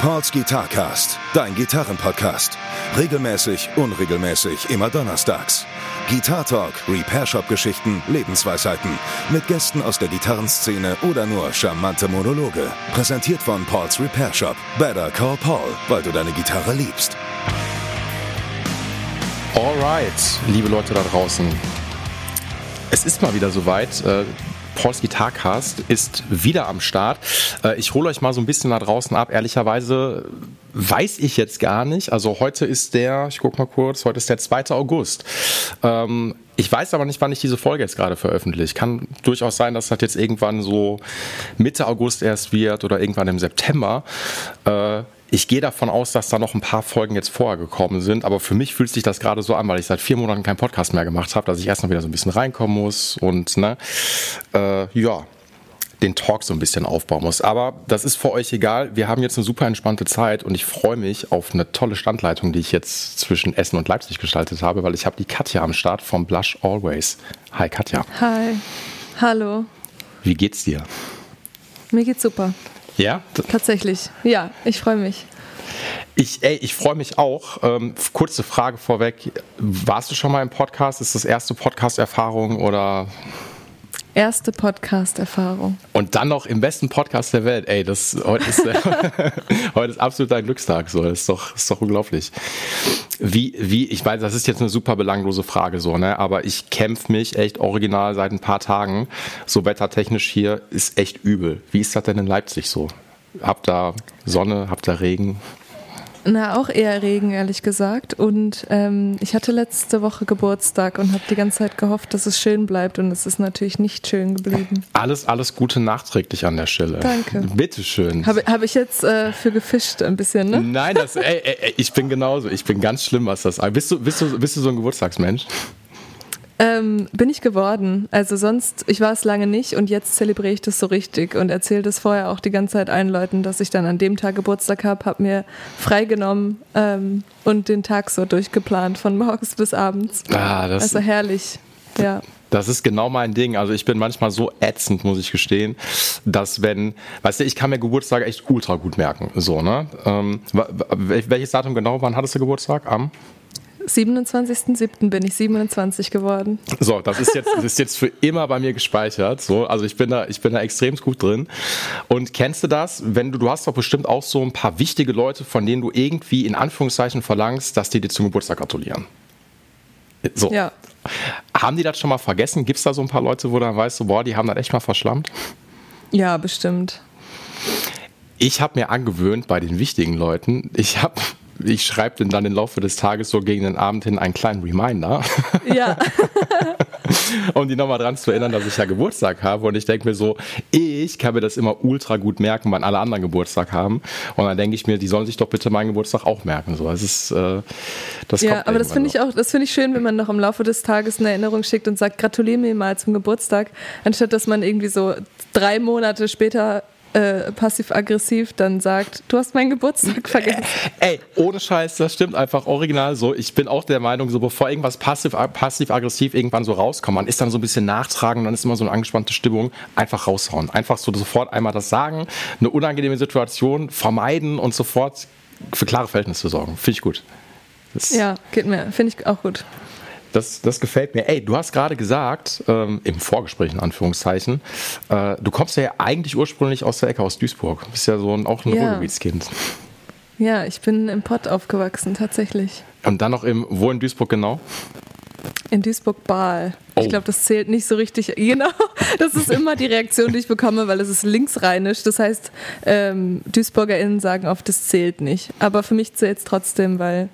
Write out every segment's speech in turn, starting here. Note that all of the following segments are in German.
Pauls Guitarcast, dein Gitarrenpodcast. Regelmäßig, unregelmäßig, immer donnerstags. Guitar Talk, Repair Shop Geschichten, Lebensweisheiten. Mit Gästen aus der Gitarrenszene oder nur charmante Monologe. Präsentiert von Pauls Repair Shop. Better call Paul, weil du deine Gitarre liebst. Alright, liebe Leute da draußen. Es ist mal wieder soweit. Pauls Gitarcast ist wieder am Start. Äh, ich hole euch mal so ein bisschen da draußen ab. Ehrlicherweise weiß ich jetzt gar nicht. Also heute ist der, ich guck mal kurz, heute ist der 2. August. Ähm, ich weiß aber nicht, wann ich diese Folge jetzt gerade veröffentliche. Kann durchaus sein, dass das jetzt irgendwann so Mitte August erst wird oder irgendwann im September. Äh, ich gehe davon aus, dass da noch ein paar Folgen jetzt vorher gekommen sind, aber für mich fühlt sich das gerade so an, weil ich seit vier Monaten keinen Podcast mehr gemacht habe, dass ich erst mal wieder so ein bisschen reinkommen muss und ne, äh, ja, den Talk so ein bisschen aufbauen muss. Aber das ist für euch egal. Wir haben jetzt eine super entspannte Zeit und ich freue mich auf eine tolle Standleitung, die ich jetzt zwischen Essen und Leipzig gestaltet habe, weil ich habe die Katja am Start vom Blush Always. Hi Katja. Hi. Hallo. Wie geht's dir? Mir geht's super. Ja? Tatsächlich. Ja, ich freue mich. Ich, ey, ich freue mich auch. Ähm, kurze Frage vorweg. Warst du schon mal im Podcast? Ist das erste Podcast-Erfahrung oder? Erste Podcast-Erfahrung. Und dann noch im besten Podcast der Welt. Ey, das heute ist, heute ist absolut dein Glückstag. So, das ist doch, ist doch unglaublich. Wie, wie, ich weiß, das ist jetzt eine super belanglose Frage, so, ne? Aber ich kämpfe mich echt original seit ein paar Tagen. So wettertechnisch hier ist echt übel. Wie ist das denn in Leipzig so? Habt da Sonne, habt da Regen? Na, auch eher Regen, ehrlich gesagt. Und ähm, ich hatte letzte Woche Geburtstag und habe die ganze Zeit gehofft, dass es schön bleibt. Und es ist natürlich nicht schön geblieben. Alles, alles Gute nachträglich an der Stelle. Danke. Bitteschön. Habe hab ich jetzt äh, für gefischt ein bisschen, ne? Nein, das, ey, ey, ich bin genauso. Ich bin ganz schlimm, was das angeht. Bist du, bist, du, bist du so ein Geburtstagsmensch? Ähm, bin ich geworden. Also sonst, ich war es lange nicht und jetzt zelebriere ich das so richtig und erzähle das vorher auch die ganze Zeit allen Leuten, dass ich dann an dem Tag Geburtstag habe, habe mir freigenommen ähm, und den Tag so durchgeplant, von morgens bis abends. Ah, das also herrlich, ja. Das ist genau mein Ding. Also ich bin manchmal so ätzend, muss ich gestehen, dass wenn, weißt du, ich kann mir Geburtstage echt ultra gut merken. So, ne? Ähm, welches Datum genau, wann hattest du Geburtstag? Am? 27.07. bin ich 27 geworden. So, das ist jetzt, das ist jetzt für immer bei mir gespeichert. So, also ich bin da, ich bin da extrem gut drin. Und kennst du das? Wenn du, du hast doch bestimmt auch so ein paar wichtige Leute, von denen du irgendwie in Anführungszeichen verlangst, dass die dir zum Geburtstag gratulieren. So. Ja. Haben die das schon mal vergessen? Gibt es da so ein paar Leute, wo du dann weißt, boah, die haben das echt mal verschlammt? Ja, bestimmt. Ich habe mir angewöhnt bei den wichtigen Leuten, ich habe ich schreibe denn dann im Laufe des Tages so gegen den Abend hin einen kleinen Reminder. Ja. um die nochmal dran zu erinnern, dass ich ja Geburtstag habe. Und ich denke mir so, ich kann mir das immer ultra gut merken, wann alle anderen Geburtstag haben. Und dann denke ich mir, die sollen sich doch bitte meinen Geburtstag auch merken. So, das ist, äh, das ja, aber das finde ich auch, das finde ich schön, wenn man noch im Laufe des Tages eine Erinnerung schickt und sagt, gratuliere mir mal zum Geburtstag, anstatt dass man irgendwie so drei Monate später äh, passiv-aggressiv dann sagt, du hast meinen Geburtstag vergessen. Ey, ohne Scheiß, das stimmt einfach original so. Ich bin auch der Meinung, so bevor irgendwas passiv-aggressiv irgendwann so rauskommt, man ist dann so ein bisschen nachtragen, dann ist immer so eine angespannte Stimmung, einfach raushauen. Einfach so sofort einmal das sagen, eine unangenehme Situation vermeiden und sofort für klare Verhältnisse sorgen. Finde ich gut. Das ja, geht mir. Finde ich auch gut. Das, das gefällt mir. Ey, du hast gerade gesagt, ähm, im Vorgespräch in Anführungszeichen, äh, du kommst ja eigentlich ursprünglich aus der Ecke aus Duisburg. Du bist ja so ein, auch ein ja. Ruhrgebietskind. Ja, ich bin im Pott aufgewachsen, tatsächlich. Und dann noch im, wo in Duisburg genau? In Duisburg-Bahl. Oh. Ich glaube, das zählt nicht so richtig. Genau, das ist immer die Reaktion, die ich bekomme, weil es ist linksrheinisch. Das heißt, ähm, DuisburgerInnen sagen oft, das zählt nicht. Aber für mich zählt es trotzdem, weil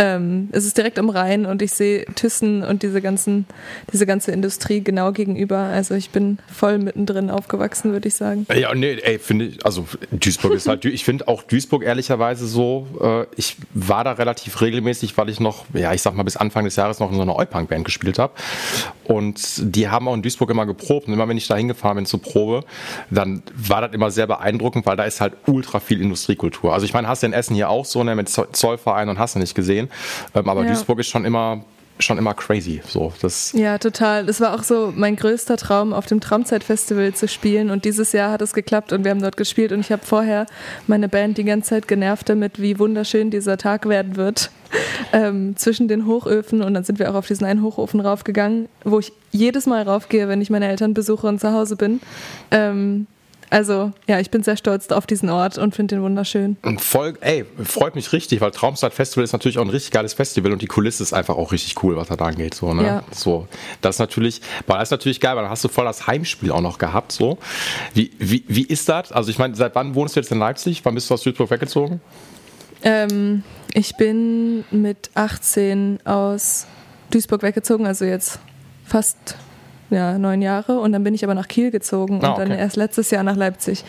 ähm, es ist direkt am Rhein und ich sehe Thyssen und diese, ganzen, diese ganze Industrie genau gegenüber. Also ich bin voll mittendrin aufgewachsen, würde ich sagen. Ja, nee, ey, finde ich, also Duisburg ist halt, ich finde auch Duisburg ehrlicherweise so, äh, ich war da relativ regelmäßig, weil ich noch, ja, ich sag mal, bis Anfang des Jahres noch in so einer Eupunk-Band gespielt habe. Und die haben auch in Duisburg immer geprobt. Und immer wenn ich da hingefahren bin zur Probe, dann war das immer sehr beeindruckend, weil da ist halt ultra viel Industriekultur. Also ich meine, hast du in Essen hier auch so, ne, mit Zollverein und hast du nicht gesehen. Ähm, aber ja. Duisburg ist schon immer schon immer crazy. So, das ja, total. Das war auch so mein größter Traum, auf dem Traumzeitfestival zu spielen. Und dieses Jahr hat es geklappt und wir haben dort gespielt. Und ich habe vorher meine Band die ganze Zeit genervt damit, wie wunderschön dieser Tag werden wird. Ähm, zwischen den Hochöfen. Und dann sind wir auch auf diesen einen Hochofen raufgegangen, wo ich jedes Mal raufgehe, wenn ich meine Eltern besuche und zu Hause bin. Ähm, also, ja, ich bin sehr stolz auf diesen Ort und finde den wunderschön. Und voll, ey, freut mich richtig, weil Traumstart Festival ist natürlich auch ein richtig geiles Festival und die Kulisse ist einfach auch richtig cool, was da angeht. So, ne? Ja. So, das ist natürlich, weil das ist natürlich geil, weil dann hast du voll das Heimspiel auch noch gehabt. So. Wie, wie, wie ist das? Also, ich meine, seit wann wohnst du jetzt in Leipzig? Wann bist du aus Duisburg weggezogen? Ähm, ich bin mit 18 aus Duisburg weggezogen, also jetzt fast ja, neun Jahre und dann bin ich aber nach Kiel gezogen ah, und dann erst letztes Jahr nach Leipzig.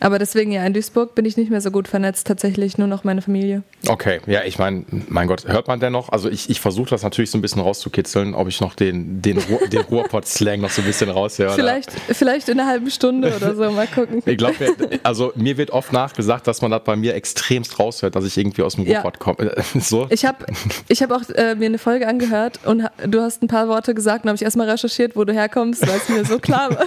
Aber deswegen ja, in Duisburg bin ich nicht mehr so gut vernetzt, tatsächlich nur noch meine Familie. Okay, ja, ich meine, mein Gott, hört man denn noch? Also ich, ich versuche das natürlich so ein bisschen rauszukitzeln, ob ich noch den, den, Ruhr, den Ruhrpott-Slang noch so ein bisschen raushöre. Vielleicht, vielleicht in einer halben Stunde oder so, mal gucken. ich glaube, also mir wird oft nachgesagt, dass man das bei mir extremst raushört, dass ich irgendwie aus dem Ruhrpott ja. komme. so. Ich habe ich hab auch äh, mir eine Folge angehört und du hast ein paar Worte gesagt und habe ich erstmal recherchiert, wo du herkommst, weil es mir so klar war.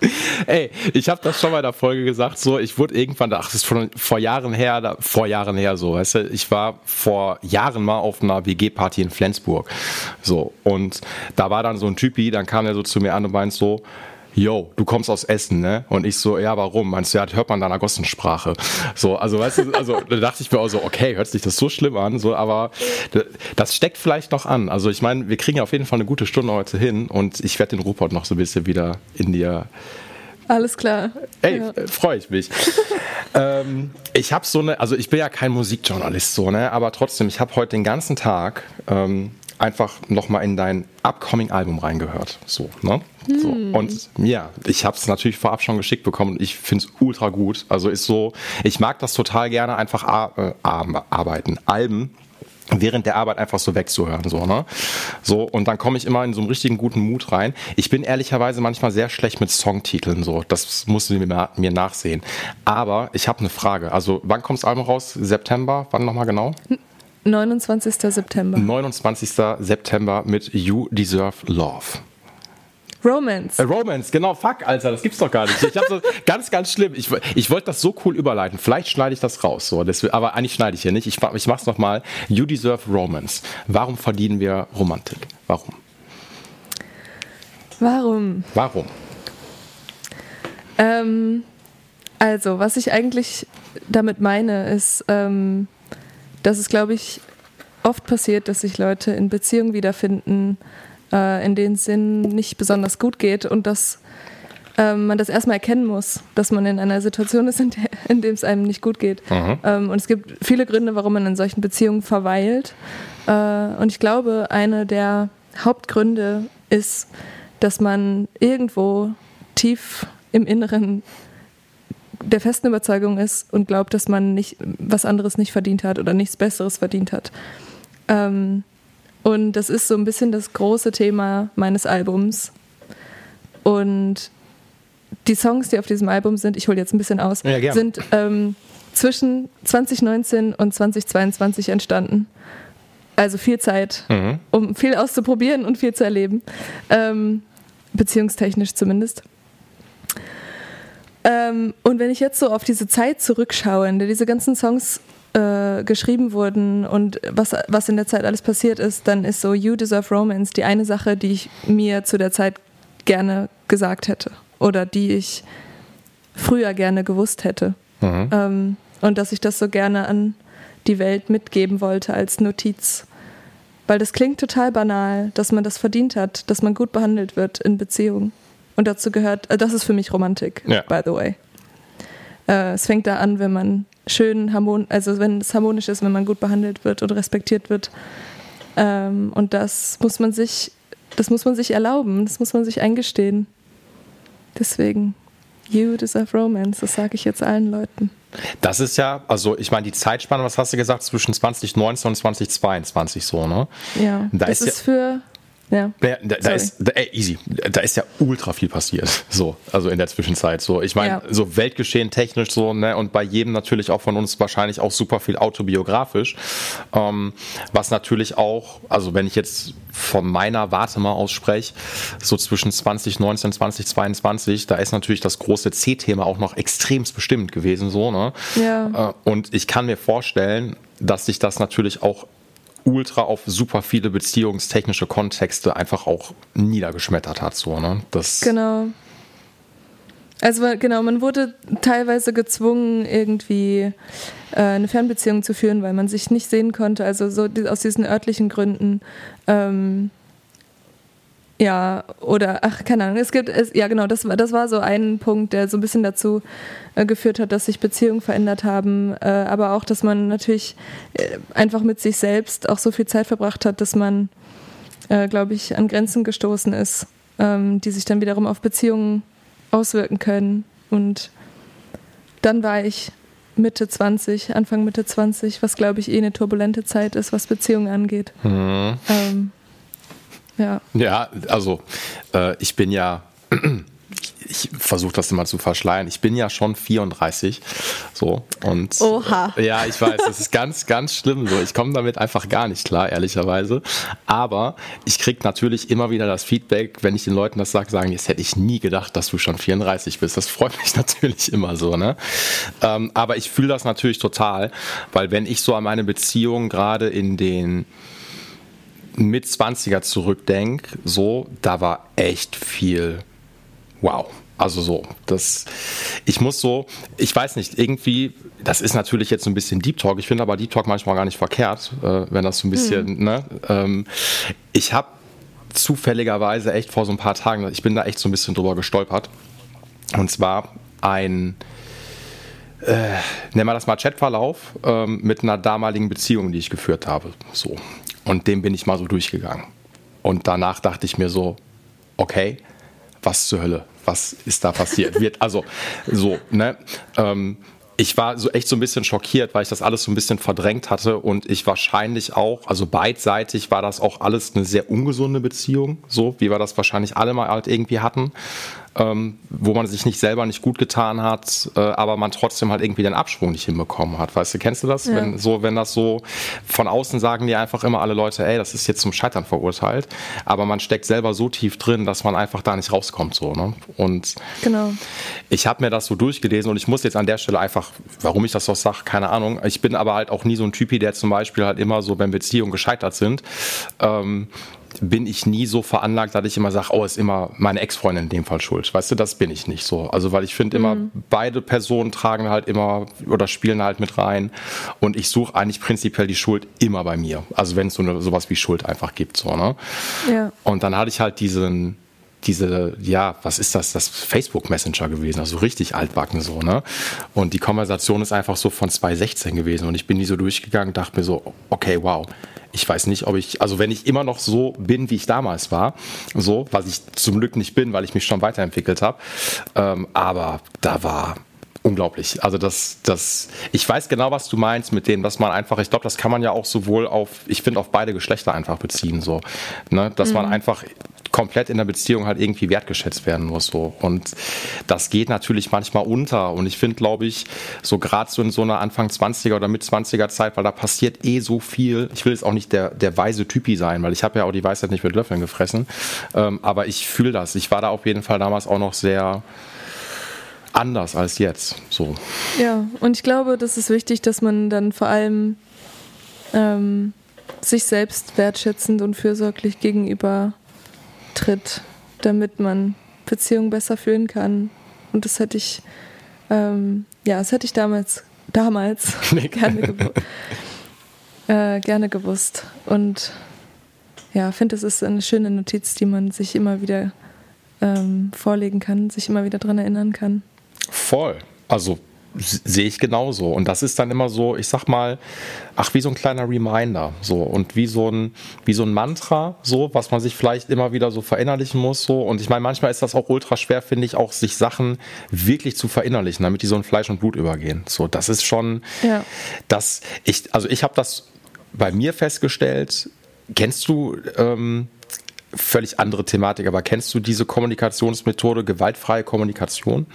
Ey, ich habe das schon mal in der Folge gesagt, so, ich wurde irgendwann, ach, das ist von, vor Jahren her, da, vor Jahren her so, weißt du, ich war vor Jahren mal auf einer WG-Party in Flensburg, so, und da war dann so ein Typi, dann kam er so zu mir an und meint so, yo, du kommst aus Essen, ne? Und ich so, ja, warum? Meinst du, ja, hört man deiner Gossensprache. So, also, weißt du, also, da dachte ich mir auch so, okay, hört sich das so schlimm an, so, aber das steckt vielleicht noch an. Also, ich meine, wir kriegen ja auf jeden Fall eine gute Stunde heute hin und ich werde den Rupert noch so ein bisschen wieder in dir alles klar. Ey, ja. Äh, freue ich mich. ähm, ich habe so eine, also ich bin ja kein Musikjournalist so, ne, aber trotzdem, ich habe heute den ganzen Tag ähm, einfach nochmal in dein upcoming Album reingehört. So, ne? Hm. So. Und ja, ich habe es natürlich vorab schon geschickt bekommen und ich finde es ultra gut. Also ist so, ich mag das total gerne einfach äh, arbeiten. Alben während der Arbeit einfach so wegzuhören. So, ne? so, und dann komme ich immer in so einen richtigen guten Mut rein. Ich bin ehrlicherweise manchmal sehr schlecht mit Songtiteln, so. Das musst du mir, nachsehen. Aber ich habe eine Frage. Also, wann kommt das Album raus? September? Wann nochmal genau? 29. September. 29. September mit You Deserve Love. Romance. Äh, Romance, genau, fuck, Alter, das gibt's doch gar nicht. Ich hab so ganz, ganz schlimm. Ich, ich wollte das so cool überleiten. Vielleicht schneide ich das raus, so. Das, aber eigentlich schneide ich hier nicht. Ich, ich mach's nochmal. You deserve Romance. Warum verdienen wir Romantik? Warum? Warum? Warum? Ähm, also, was ich eigentlich damit meine, ist, ähm, dass es, glaube ich, oft passiert, dass sich Leute in Beziehungen wiederfinden, äh, in denen es ihnen nicht besonders gut geht und dass äh, man das erstmal erkennen muss, dass man in einer Situation ist, in, der, in dem es einem nicht gut geht. Mhm. Ähm, und es gibt viele Gründe, warum man in solchen Beziehungen verweilt. Äh, und ich glaube, einer der Hauptgründe ist, dass man irgendwo tief im Inneren der festen Überzeugung ist und glaubt, dass man nicht was anderes nicht verdient hat oder nichts Besseres verdient hat. Ähm, und das ist so ein bisschen das große Thema meines Albums. Und die Songs, die auf diesem Album sind, ich hole jetzt ein bisschen aus, ja, sind ähm, zwischen 2019 und 2022 entstanden. Also viel Zeit, mhm. um viel auszuprobieren und viel zu erleben. Ähm, beziehungstechnisch zumindest. Ähm, und wenn ich jetzt so auf diese Zeit zurückschaue, in der diese ganzen Songs äh, geschrieben wurden und was, was in der Zeit alles passiert ist, dann ist so You Deserve Romance die eine Sache, die ich mir zu der Zeit gerne gesagt hätte oder die ich früher gerne gewusst hätte. Mhm. Ähm, und dass ich das so gerne an die Welt mitgeben wollte als Notiz. Weil das klingt total banal, dass man das verdient hat, dass man gut behandelt wird in Beziehungen. Und dazu gehört, äh, das ist für mich Romantik, ja. by the way. Äh, es fängt da an, wenn man schön harmonisch, also wenn es harmonisch ist, wenn man gut behandelt wird und respektiert wird. Ähm, und das muss man sich, das muss man sich erlauben, das muss man sich eingestehen. Deswegen, you deserve romance, das sage ich jetzt allen Leuten. Das ist ja, also ich meine, die Zeitspanne, was hast du gesagt, zwischen 2019 und 2022 so, ne? Ja, da das ist, ist ja für Ja. ja da, da ist da, ey, easy. Da ist ja ultra viel passiert. So, also in der Zwischenzeit. So, ich meine, ja. so Weltgeschehen technisch so, ne, und bei jedem natürlich auch von uns wahrscheinlich auch super viel autobiografisch. Ähm, was natürlich auch, also wenn ich jetzt von meiner Warte mal ausspreche, so zwischen 2019 2022, da ist natürlich das große C-Thema auch noch extremst bestimmt gewesen, so, ne? Ja. Äh, und ich kann mir vorstellen, dass sich das natürlich auch ultra auf super viele beziehungstechnische Kontexte einfach auch niedergeschmettert hat. So, ne? das genau. Also genau, man wurde teilweise gezwungen, irgendwie äh, eine Fernbeziehung zu führen, weil man sich nicht sehen konnte. Also so aus diesen örtlichen Gründen. Ähm, ja, oder, ach, keine Ahnung, es gibt, es, ja genau, das, das war so ein Punkt, der so ein bisschen dazu äh, geführt hat, dass sich Beziehungen verändert haben, äh, aber auch, dass man natürlich äh, einfach mit sich selbst auch so viel Zeit verbracht hat, dass man, äh, glaube ich, an Grenzen gestoßen ist, ähm, die sich dann wiederum auf Beziehungen auswirken können. Und dann war ich Mitte 20, Anfang Mitte 20, was, glaube ich, eh eine turbulente Zeit ist, was Beziehungen angeht. Mhm. Ähm, ja, ja also äh, ich bin ja, ich, versuche das immer zu verschleiern. Ich bin ja schon 34, so und Oha. Äh, ja, ich weiß, das ist ganz, ganz schlimm. So, ich komme damit einfach gar nicht klar, ehrlicherweise. Aber ich kriege natürlich immer wieder das Feedback, wenn ich den Leuten das sage, sagen, jetzt hätte ich nie gedacht, dass du schon 34 bist. Das freut mich natürlich immer so, ne? Ähm, aber ich fühle das natürlich total, weil wenn ich so an meine Beziehung gerade in den mit 20er zurückdenke, so, da war echt viel wow. Also so, das, ich muss so, ich weiß nicht, irgendwie, das ist natürlich jetzt so ein bisschen Deep Talk, ich finde aber Deep Talk manchmal gar nicht verkehrt, äh, wenn das so ein bisschen, mhm. ne, ähm, ich habe zufälligerweise echt vor so ein paar Tagen, ich bin da echt so ein bisschen drüber gestolpert, und zwar ein, äh, nennen wir das mal Chatverlauf ähm, mit einer damaligen Beziehung, die ich geführt habe, so. Und dem bin ich mal so durchgegangen. Und danach dachte ich mir so, okay, was zur Hölle, was ist da passiert? Wird, also so, ne? Ähm, ich war so echt so ein bisschen schockiert, weil ich das alles so ein bisschen verdrängt hatte und ich wahrscheinlich auch, also beidseitig war das auch alles eine sehr ungesunde Beziehung, so wie wir das wahrscheinlich alle mal halt irgendwie hatten ähm, wo man sich nicht selber nicht gut getan hat, äh, aber man trotzdem halt irgendwie den Absprung nicht hinbekommen hat. Weißt du, kennst du das? Ja. Wenn, so, wenn das so von außen sagen die einfach immer alle Leute, ey, das ist jetzt zum Scheitern verurteilt, aber man steckt selber so tief drin, dass man einfach da nicht rauskommt. So, ne? Und genau. ich habe mir das so durchgelesen und ich muss jetzt an der Stelle einfach, warum ich das so sage, keine Ahnung. Ich bin aber halt auch nie so ein Typi, der zum Beispiel halt immer so, wenn Beziehungen gescheitert sind, ähm, bin ich nie so veranlagt, dass ich immer sage, oh, ist immer meine Ex-Freundin in dem Fall schuld. Weißt du, das bin ich nicht so. Also, weil ich finde immer, mhm. beide Personen tragen halt immer oder spielen halt mit rein. Und ich suche eigentlich prinzipiell die Schuld immer bei mir. Also, wenn es so eine, sowas wie Schuld einfach gibt, so, ne? Ja. Und dann hatte ich halt diesen, diese, ja, was ist das, das Facebook Messenger gewesen, also richtig altbacken so, ne? Und die Konversation ist einfach so von 2016 gewesen und ich bin die so durchgegangen, dachte mir so, okay, wow, ich weiß nicht, ob ich, also wenn ich immer noch so bin, wie ich damals war, so, was ich zum Glück nicht bin, weil ich mich schon weiterentwickelt habe, ähm, aber da war unglaublich. Also das, das, ich weiß genau, was du meinst mit dem, dass man einfach, ich glaube, das kann man ja auch sowohl auf, ich finde, auf beide Geschlechter einfach beziehen, so, ne, dass mhm. man einfach komplett in der Beziehung halt irgendwie wertgeschätzt werden muss. So. Und das geht natürlich manchmal unter. Und ich finde, glaube ich, so gerade so in so einer Anfang 20er oder mit 20er Zeit, weil da passiert eh so viel. Ich will jetzt auch nicht der, der weise Typi sein, weil ich habe ja auch die Weisheit nicht mit Löffeln gefressen. Ähm, aber ich fühle das. Ich war da auf jeden Fall damals auch noch sehr anders als jetzt. So. Ja, und ich glaube, das ist wichtig, dass man dann vor allem ähm, sich selbst wertschätzend und fürsorglich gegenüber tritt, damit man Beziehungen besser führen kann. Und das hätte ich, ähm, ja, das hätte ich damals, damals gerne, gewu äh, gerne gewusst. Und ja, finde, es ist eine schöne Notiz, die man sich immer wieder ähm, vorlegen kann, sich immer wieder daran erinnern kann. Voll. Also sehe ich genauso. Und das ist dann immer so, ich sag mal, ach, wie so ein kleiner Reminder, so und wie so ein, wie so ein Mantra, so, was man sich vielleicht immer wieder so verinnerlichen muss, so. Und ich meine, manchmal ist das auch ultra schwer, finde ich, auch sich Sachen wirklich zu verinnerlichen, damit die so in Fleisch und Blut übergehen. So, das ist schon, ja. das, ich, also ich habe das bei mir festgestellt. Kennst du, ähm, völlig andere Thematik, aber kennst du diese Kommunikationsmethode, gewaltfreie Kommunikation?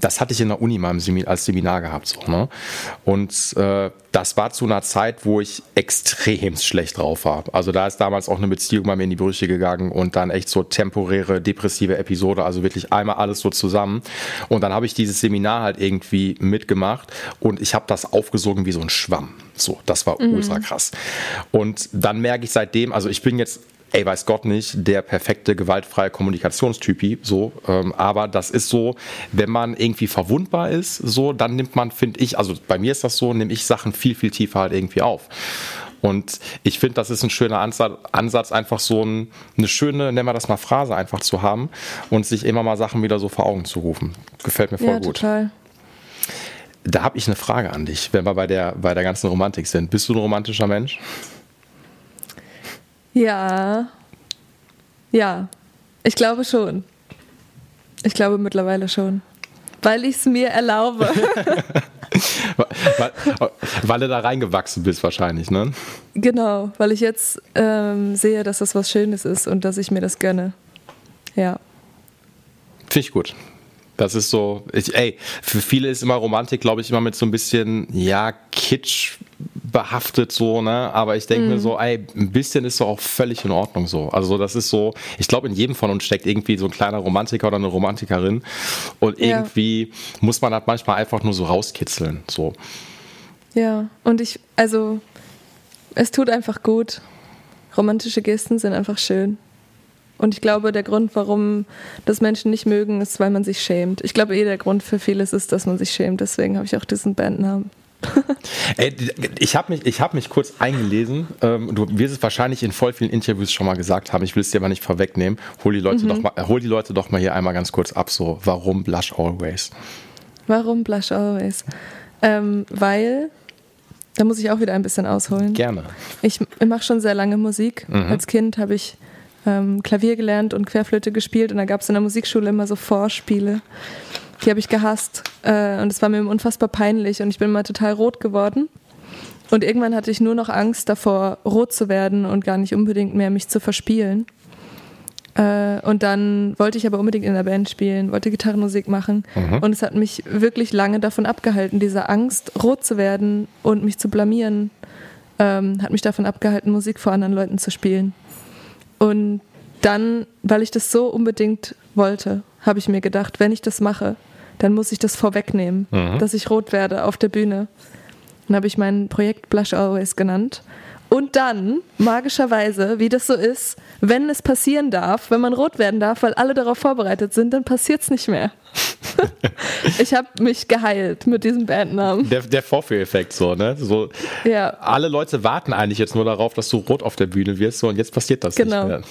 Das hatte ich in der Uni mal als Seminar gehabt. So, ne? Und äh, das war zu einer Zeit, wo ich extrem schlecht drauf war. Also da ist damals auch eine Beziehung bei mir in die Brüche gegangen und dann echt so temporäre, depressive Episode, also wirklich einmal alles so zusammen. Und dann habe ich dieses Seminar halt irgendwie mitgemacht und ich habe das aufgesogen wie so ein Schwamm. So, das war mhm. ultra krass. Und dann merke ich seitdem, also ich bin jetzt ey, weiß Gott nicht, der perfekte gewaltfreie Kommunikationstypi, so, ähm, aber das ist so, wenn man irgendwie verwundbar ist, so, dann nimmt man, finde ich, also bei mir ist das so, nehme ich Sachen viel, viel tiefer halt irgendwie auf. Und ich finde, das ist ein schöner Ansatz, einfach so ein, eine schöne, nennen wir das mal Phrase einfach zu haben und sich immer mal Sachen wieder so vor Augen zu rufen. Gefällt mir voll ja, gut. Total. Da habe ich eine Frage an dich, wenn wir bei der, bei der ganzen Romantik sind. Bist du ein romantischer Mensch? Ja. Ja. Ich glaube schon. Ich glaube mittlerweile schon. Weil ich es mir erlaube. weil, weil, du da reingewachsen bist wahrscheinlich, ne? Genau, weil ich jetzt ähm, sehe, dass das was Schönes ist und dass ich mir das gönne. Ja. Finde ich gut. Das ist so, ich, ey, für viele ist immer Romantik, glaube ich, immer mit so ein bisschen, ja, Kitsch behaftet so, ne? Aber ich denke mm. mir mhm. so, ey, ein bisschen ist so auch völlig in Ordnung so. Also das ist so, ich glaube, in jedem von uns steckt irgendwie so ein kleiner Romantiker oder eine Romantikerin. Und irgendwie ja. muss man halt manchmal einfach nur so rauskitzeln. So. Ja, und ich, also es tut einfach gut. Romantische Gesten sind einfach schön. Und ich glaube, der Grund, warum das Menschen nicht mögen, ist, weil man sich schämt. Ich glaube, eh der Grund für vieles ist, dass man sich schämt. Deswegen habe ich auch diesen Bandnamen. Ey, ich habe mich, hab mich kurz eingelesen. Ähm, du wirst es wahrscheinlich in voll vielen Interviews schon mal gesagt haben. Ich will es dir aber nicht vorwegnehmen. Hol die, Leute mhm. doch mal, hol die Leute doch mal hier einmal ganz kurz ab. So, warum Blush Always? Warum Blush Always? Ähm, weil, da muss ich auch wieder ein bisschen ausholen. Gerne. Ich, ich mache schon sehr lange Musik. Mhm. Als Kind habe ich ähm, Klavier gelernt und Querflöte gespielt und da gab es in der Musikschule immer so Vorspiele. Die habe ich gehasst äh, und es war mir unfassbar peinlich und ich bin mal total rot geworden. Und irgendwann hatte ich nur noch Angst davor, rot zu werden und gar nicht unbedingt mehr mich zu verspielen. Äh, und dann wollte ich aber unbedingt in der Band spielen, wollte Gitarrenmusik machen. Mhm. Und es hat mich wirklich lange davon abgehalten, diese Angst, rot zu werden und mich zu blamieren, ähm, hat mich davon abgehalten, Musik vor anderen Leuten zu spielen. Und dann, weil ich das so unbedingt wollte, habe ich mir gedacht, wenn ich das mache, dann muss ich das vorwegnehmen, mhm. dass ich rot werde auf der Bühne. Dann habe ich mein Projekt Blush Always genannt. Und dann, magischerweise, wie das so ist, wenn es passieren darf, wenn man rot werden darf, weil alle darauf vorbereitet sind, dann passiert es nicht mehr. ich habe mich geheilt mit diesem Bandnamen. Der, der Vorführeffekt so, ne? So, ja. Alle Leute warten eigentlich jetzt nur darauf, dass du rot auf der Bühne wirst so, und jetzt passiert das genau. nicht mehr.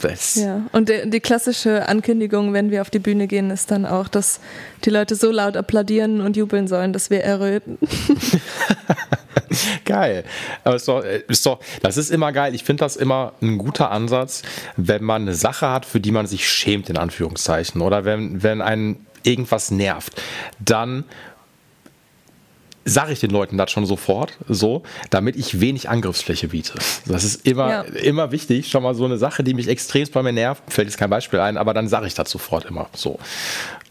Das ja, und die, die, klassische Ankündigung, wenn wir auf die Bühne gehen, ist dann auch, dass die Leute so laut applaudieren und jubeln sollen, dass wir erröten. geil. Aber ist doch, ist doch, das ist immer geil. Ich finde das immer ein guter Ansatz, wenn man eine Sache hat, für die man sich schämt, in Anführungszeichen. Oder wenn, wenn einen irgendwas nervt, dann sage ich den Leuten das schon sofort, so, damit ich wenig Angriffsfläche biete. Das ist immer, ja. immer wichtig. Schon mal so eine Sache, die mich extremst bei mir nervt, fällt jetzt kein Beispiel ein, aber dann sage ich das sofort immer so.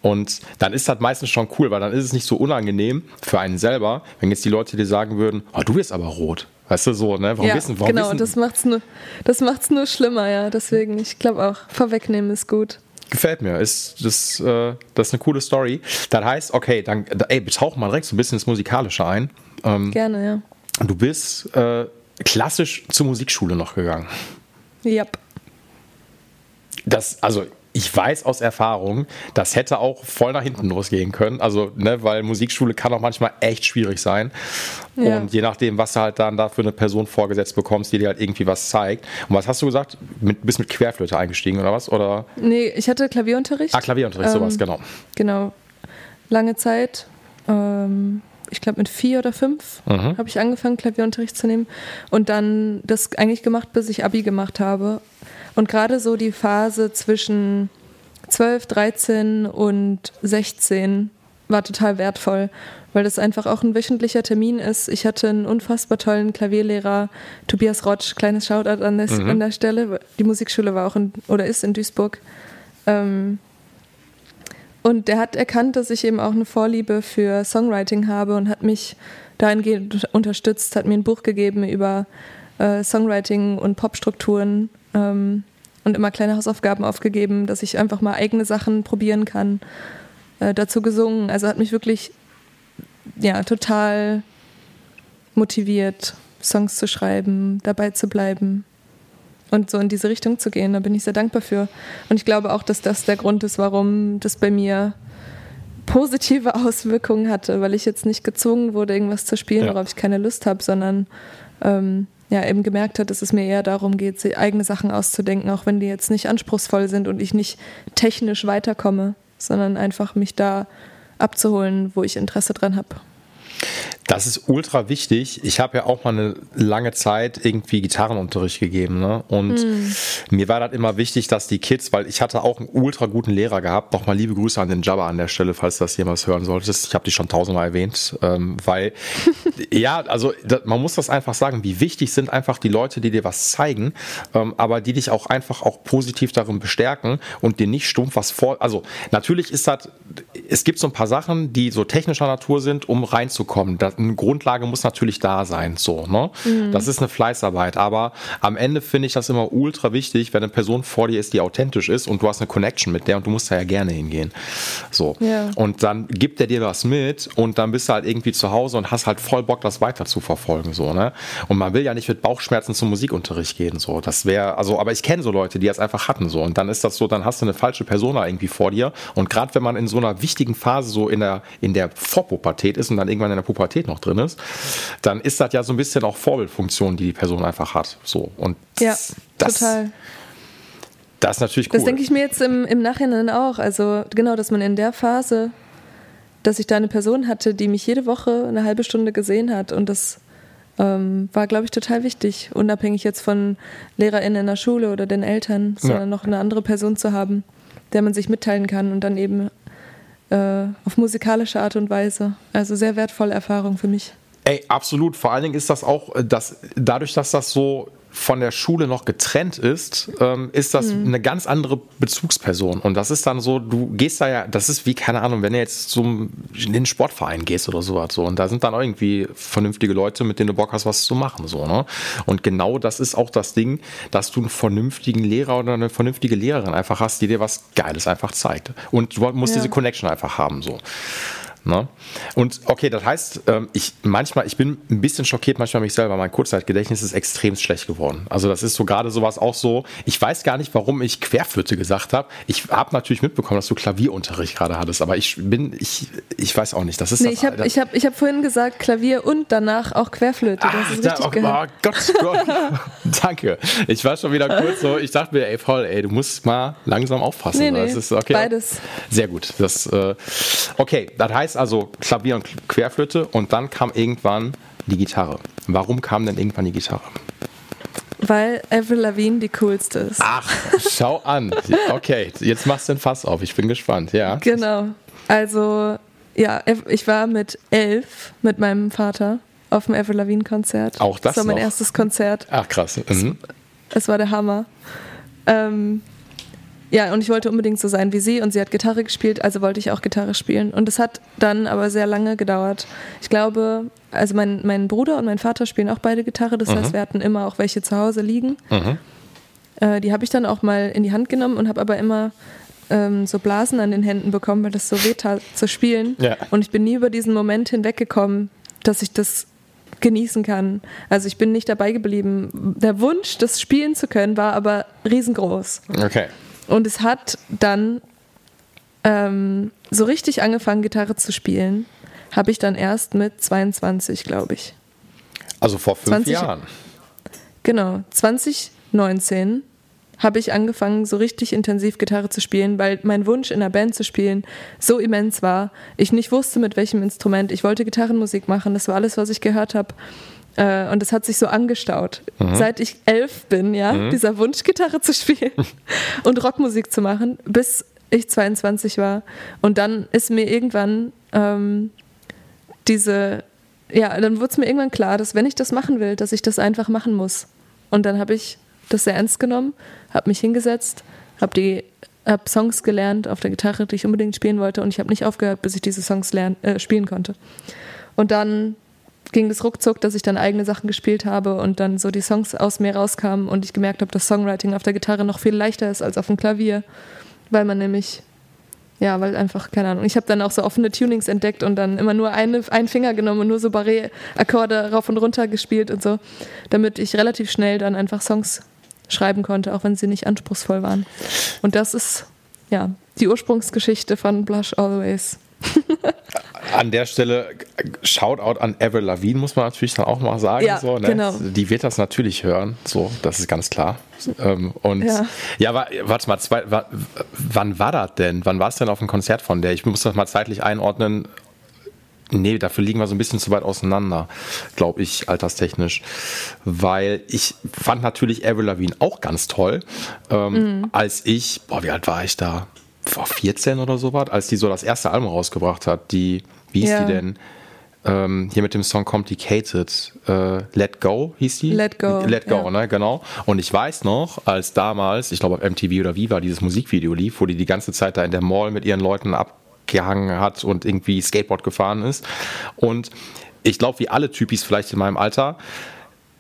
Und dann ist das meistens schon cool, weil dann ist es nicht so unangenehm für einen selber, wenn jetzt die Leute dir sagen würden, oh, du bist aber rot. Weißt du, so, ne? Warum ja, wissen, warum genau, wissen? das macht's nur, das macht's nur schlimmer, ja. Deswegen, ich glaube auch, vorwegnehmen ist gut. Gefällt mir. Ist, das, äh, das ist eine coole Story. Das heißt, okay, dann ey, tauchen mal direkt so ein bisschen ins Musikalische ein. Ähm, Gerne, ja. Du bist äh, klassisch zur Musikschule noch gegangen. Yep. Das, also ich weiß aus Erfahrung, das hätte auch voll nach hinten losgehen können. Also, ne, weil Musikschule kann auch manchmal echt schwierig sein. Ja. Und je nachdem, was du halt dann da für eine Person vorgesetzt bekommst, die dir halt irgendwie was zeigt. Und was hast du gesagt? Mit, bist mit Querflöte eingestiegen oder was? Oder? Nee, ich hatte Klavierunterricht. Ah, Klavierunterricht, ähm, sowas, genau. Genau. Lange Zeit. Ähm, ich glaube mit vier oder fünf mhm. habe ich angefangen, Klavierunterricht zu nehmen. Und dann das eigentlich gemacht, bis ich Abi gemacht habe. Und gerade so die Phase zwischen 12, 13 und 16 war total wertvoll, weil das einfach auch ein wöchentlicher Termin ist. Ich hatte einen unfassbar tollen Klavierlehrer, Tobias Rotsch, kleines Shoutout an der, mhm. an der Stelle. Die Musikschule war auch in, oder ist in Duisburg. Ähm, und der hat erkannt, dass ich eben auch eine Vorliebe für Songwriting habe und hat mich dahingehend unterstützt, hat mir ein Buch gegeben über äh, Songwriting und Popstrukturen ähm, und immer kleine Hausaufgaben aufgegeben, dass ich einfach mal eigene Sachen probieren kann. Äh, dazu gesungen. Also hat mich wirklich ja, total motiviert, Songs zu schreiben, dabei zu bleiben und so in diese Richtung zu gehen. Da bin ich sehr dankbar für. Und ich glaube auch, dass das der Grund ist, warum das bei mir positive Auswirkungen hatte, weil ich jetzt nicht gezwungen wurde, irgendwas zu spielen, ja. worauf ich keine Lust habe, sondern ähm, ja eben gemerkt hat, dass es mir eher darum geht, eigene Sachen auszudenken, auch wenn die jetzt nicht anspruchsvoll sind und ich nicht technisch weiterkomme, sondern einfach mich da abzuholen, wo ich Interesse dran habe. Das ist ultra wichtig. Ich habe ja auch mal eine lange Zeit irgendwie Gitarrenunterricht gegeben. Ne? Und mm. mir war das immer wichtig, dass die Kids, weil ich hatte auch einen ultra guten Lehrer gehabt, nochmal liebe Grüße an den Jabba an der Stelle, falls du das jemals hören solltest. Ich habe die schon tausendmal erwähnt, ähm, weil, ja, also das, man muss das einfach sagen, wie wichtig sind einfach die Leute, die dir was zeigen, ähm, aber die dich auch einfach auch positiv darin bestärken und dir nicht stumpf was vor. Also natürlich ist das, es gibt so ein paar Sachen, die so technischer Natur sind, um reinzukommen. Das, eine Grundlage muss natürlich da sein, so, ne? Mhm. Das ist eine Fleißarbeit, aber am Ende finde ich das immer ultra wichtig, wenn eine Person vor dir ist, die authentisch ist und du hast eine Connection mit der und du musst da ja gerne hingehen. So. Ja. Und dann gibt er dir was mit und dann bist du halt irgendwie zu Hause und hast halt voll Bock, das weiter zu verfolgen, so, ne? Und man will ja nicht mit Bauchschmerzen zum Musikunterricht gehen, so. Das wäre, also, aber ich kenne so Leute, die das einfach hatten, so. Und dann ist das so, dann hast du eine falsche Persona irgendwie vor dir. Und gerade wenn man in so einer wichtigen Phase so in der, in der Vorpubertät ist und dann irgendwann in der Pubertät noch drin ist, dann ist das ja so ein bisschen auch Vorbildfunktion, die die Person einfach hat. So und ja, das, total. Das ist natürlich cool. Das denke ich mir jetzt im, im Nachhinein auch. Also genau, dass man in der Phase, dass ich da eine Person hatte, die mich jede Woche eine halbe Stunde gesehen hat und das ähm, war, glaube ich, total wichtig, unabhängig jetzt von LehrerInnen in der Schule oder den Eltern, sondern ja. noch eine andere Person zu haben, der man sich mitteilen kann und dann eben äh, auf musikalische Art und Weise. Also sehr wertvolle Erfahrung für mich. Ey, absolut. Vor allen Dingen ist das auch, äh, dass dadurch, dass das so von der Schule noch getrennt ist, ähm, ist das mhm. eine ganz andere Bezugsperson. Und das ist dann so, du gehst da ja, das ist wie, keine Ahnung, wenn du jetzt zum, in den Sportverein gehst oder sowas so. Und da sind dann irgendwie vernünftige Leute, mit denen du Bock hast, was zu machen. So, ne? Und genau das ist auch das Ding, dass du einen vernünftigen Lehrer oder eine vernünftige Lehrerin einfach hast, die dir was Geiles einfach zeigt. Und du musst ja. diese Connection einfach haben. so. Ne? Und okay, das heißt, ähm, ich manchmal, ich bin ein bisschen schockiert manchmal mich selber. Mein Kurzzeitgedächtnis ist extrem schlecht geworden. Also das ist so gerade sowas auch so. Ich weiß gar nicht, warum ich Querflöte gesagt habe. Ich habe natürlich mitbekommen, dass du Klavierunterricht gerade hattest, aber ich bin, ich, ich weiß auch nicht. Das ist nee, das, ich habe ich hab, ich hab vorhin gesagt Klavier und danach auch Querflöte. Das ah, ist da, richtig oh, oh Gott, Gott. Danke. Ich war schon wieder kurz so. Ich dachte mir, ey Paul, ey, du musst mal langsam aufpassen. Nee, nee, das ist okay. Beides. Sehr gut. Das, äh, okay, das heißt also Klavier und Querflöte und dann kam irgendwann die Gitarre. Warum kam denn irgendwann die Gitarre? Weil Avril Lavigne die coolste ist. Ach, schau an. Okay, jetzt machst du den Fass auf. Ich bin gespannt, ja. Genau. Also, ja, ich war mit elf mit meinem Vater auf dem Avril Lavigne Konzert. Auch das? Das war mein noch? erstes Konzert. Ach, krass. Mhm. Es, es war der Hammer. Ähm, ja, und ich wollte unbedingt so sein wie sie und sie hat Gitarre gespielt, also wollte ich auch Gitarre spielen. Und es hat dann aber sehr lange gedauert. Ich glaube, also mein, mein Bruder und mein Vater spielen auch beide Gitarre, das mhm. heißt, wir hatten immer auch welche zu Hause liegen. Mhm. Äh, die habe ich dann auch mal in die Hand genommen und habe aber immer ähm, so Blasen an den Händen bekommen, weil das so weh tat zu spielen. Ja. Und ich bin nie über diesen Moment hinweggekommen, dass ich das genießen kann. Also ich bin nicht dabei geblieben. Der Wunsch, das spielen zu können, war aber riesengroß. Okay. Und es hat dann ähm, so richtig angefangen, Gitarre zu spielen, habe ich dann erst mit 22, glaube ich. Also vor fünf 20, Jahren. Genau, 2019 habe ich angefangen, so richtig intensiv Gitarre zu spielen, weil mein Wunsch in einer Band zu spielen so immens war. Ich nicht wusste, mit welchem Instrument. Ich wollte Gitarrenmusik machen, das war alles, was ich gehört habe. Äh, und es hat sich so angestaut. Mhm. Seit ich elf bin, ja, mhm. dieser Wunsch, Gitarre zu spielen und Rockmusik zu machen, bis ich 22 war. Und dann ist mir irgendwann ähm, diese, ja, dann wurde es mir irgendwann klar, dass wenn ich das machen will, dass ich das einfach machen muss. Und dann habe ich das sehr ernst genommen, habe mich hingesetzt, habe die hab Songs gelernt auf der Gitarre, die ich unbedingt spielen wollte und ich habe nicht aufgehört, bis ich diese Songs lern, äh, spielen konnte. Und dann ging es ruckzuck, dass ich dann eigene Sachen gespielt habe und dann so die Songs aus mir rauskamen und ich gemerkt habe, dass Songwriting auf der Gitarre noch viel leichter ist als auf dem Klavier, weil man nämlich ja, weil einfach, keine Ahnung. Ich habe dann auch so offene Tunings entdeckt und dann immer nur eine, einen Finger genommen und nur so Barré-Akkorde rauf und runter gespielt und so, damit ich relativ schnell dann einfach Songs schreiben konnte, auch wenn sie nicht anspruchsvoll waren. Und das ist, ja, die Ursprungsgeschichte von Blush Always. an der Stelle Shoutout an Avril Lavigne, muss man natürlich dann auch mal sagen. Ja, so, ne? genau. Die wird das natürlich hören, so, das ist ganz klar. Ähm, und ja, ja war, warte mal, zwei, war, wann war das denn? Wann war es denn auf dem Konzert von der? Ich muss das mal zeitlich einordnen. Nee, dafür liegen wir so ein bisschen zu weit auseinander, glaube ich, alterstechnisch. Weil ich fand natürlich Avril Lavigne auch ganz toll, ähm, mhm. als ich, boah, wie alt war ich da? Vor 14 oder so was, als die so das erste Album rausgebracht hat, die wie hieß ja. die denn? Ähm, hier mit dem Song Complicated. Äh, Let Go hieß die? Let Go. Let Go, ja. ne, genau. Und ich weiß noch, als damals, ich glaube auf MTV oder Viva, dieses Musikvideo lief, wo die die ganze Zeit da in der Mall mit ihren Leuten abgehangen hat und irgendwie Skateboard gefahren ist. Und ich glaube, wie alle Typis vielleicht in meinem Alter,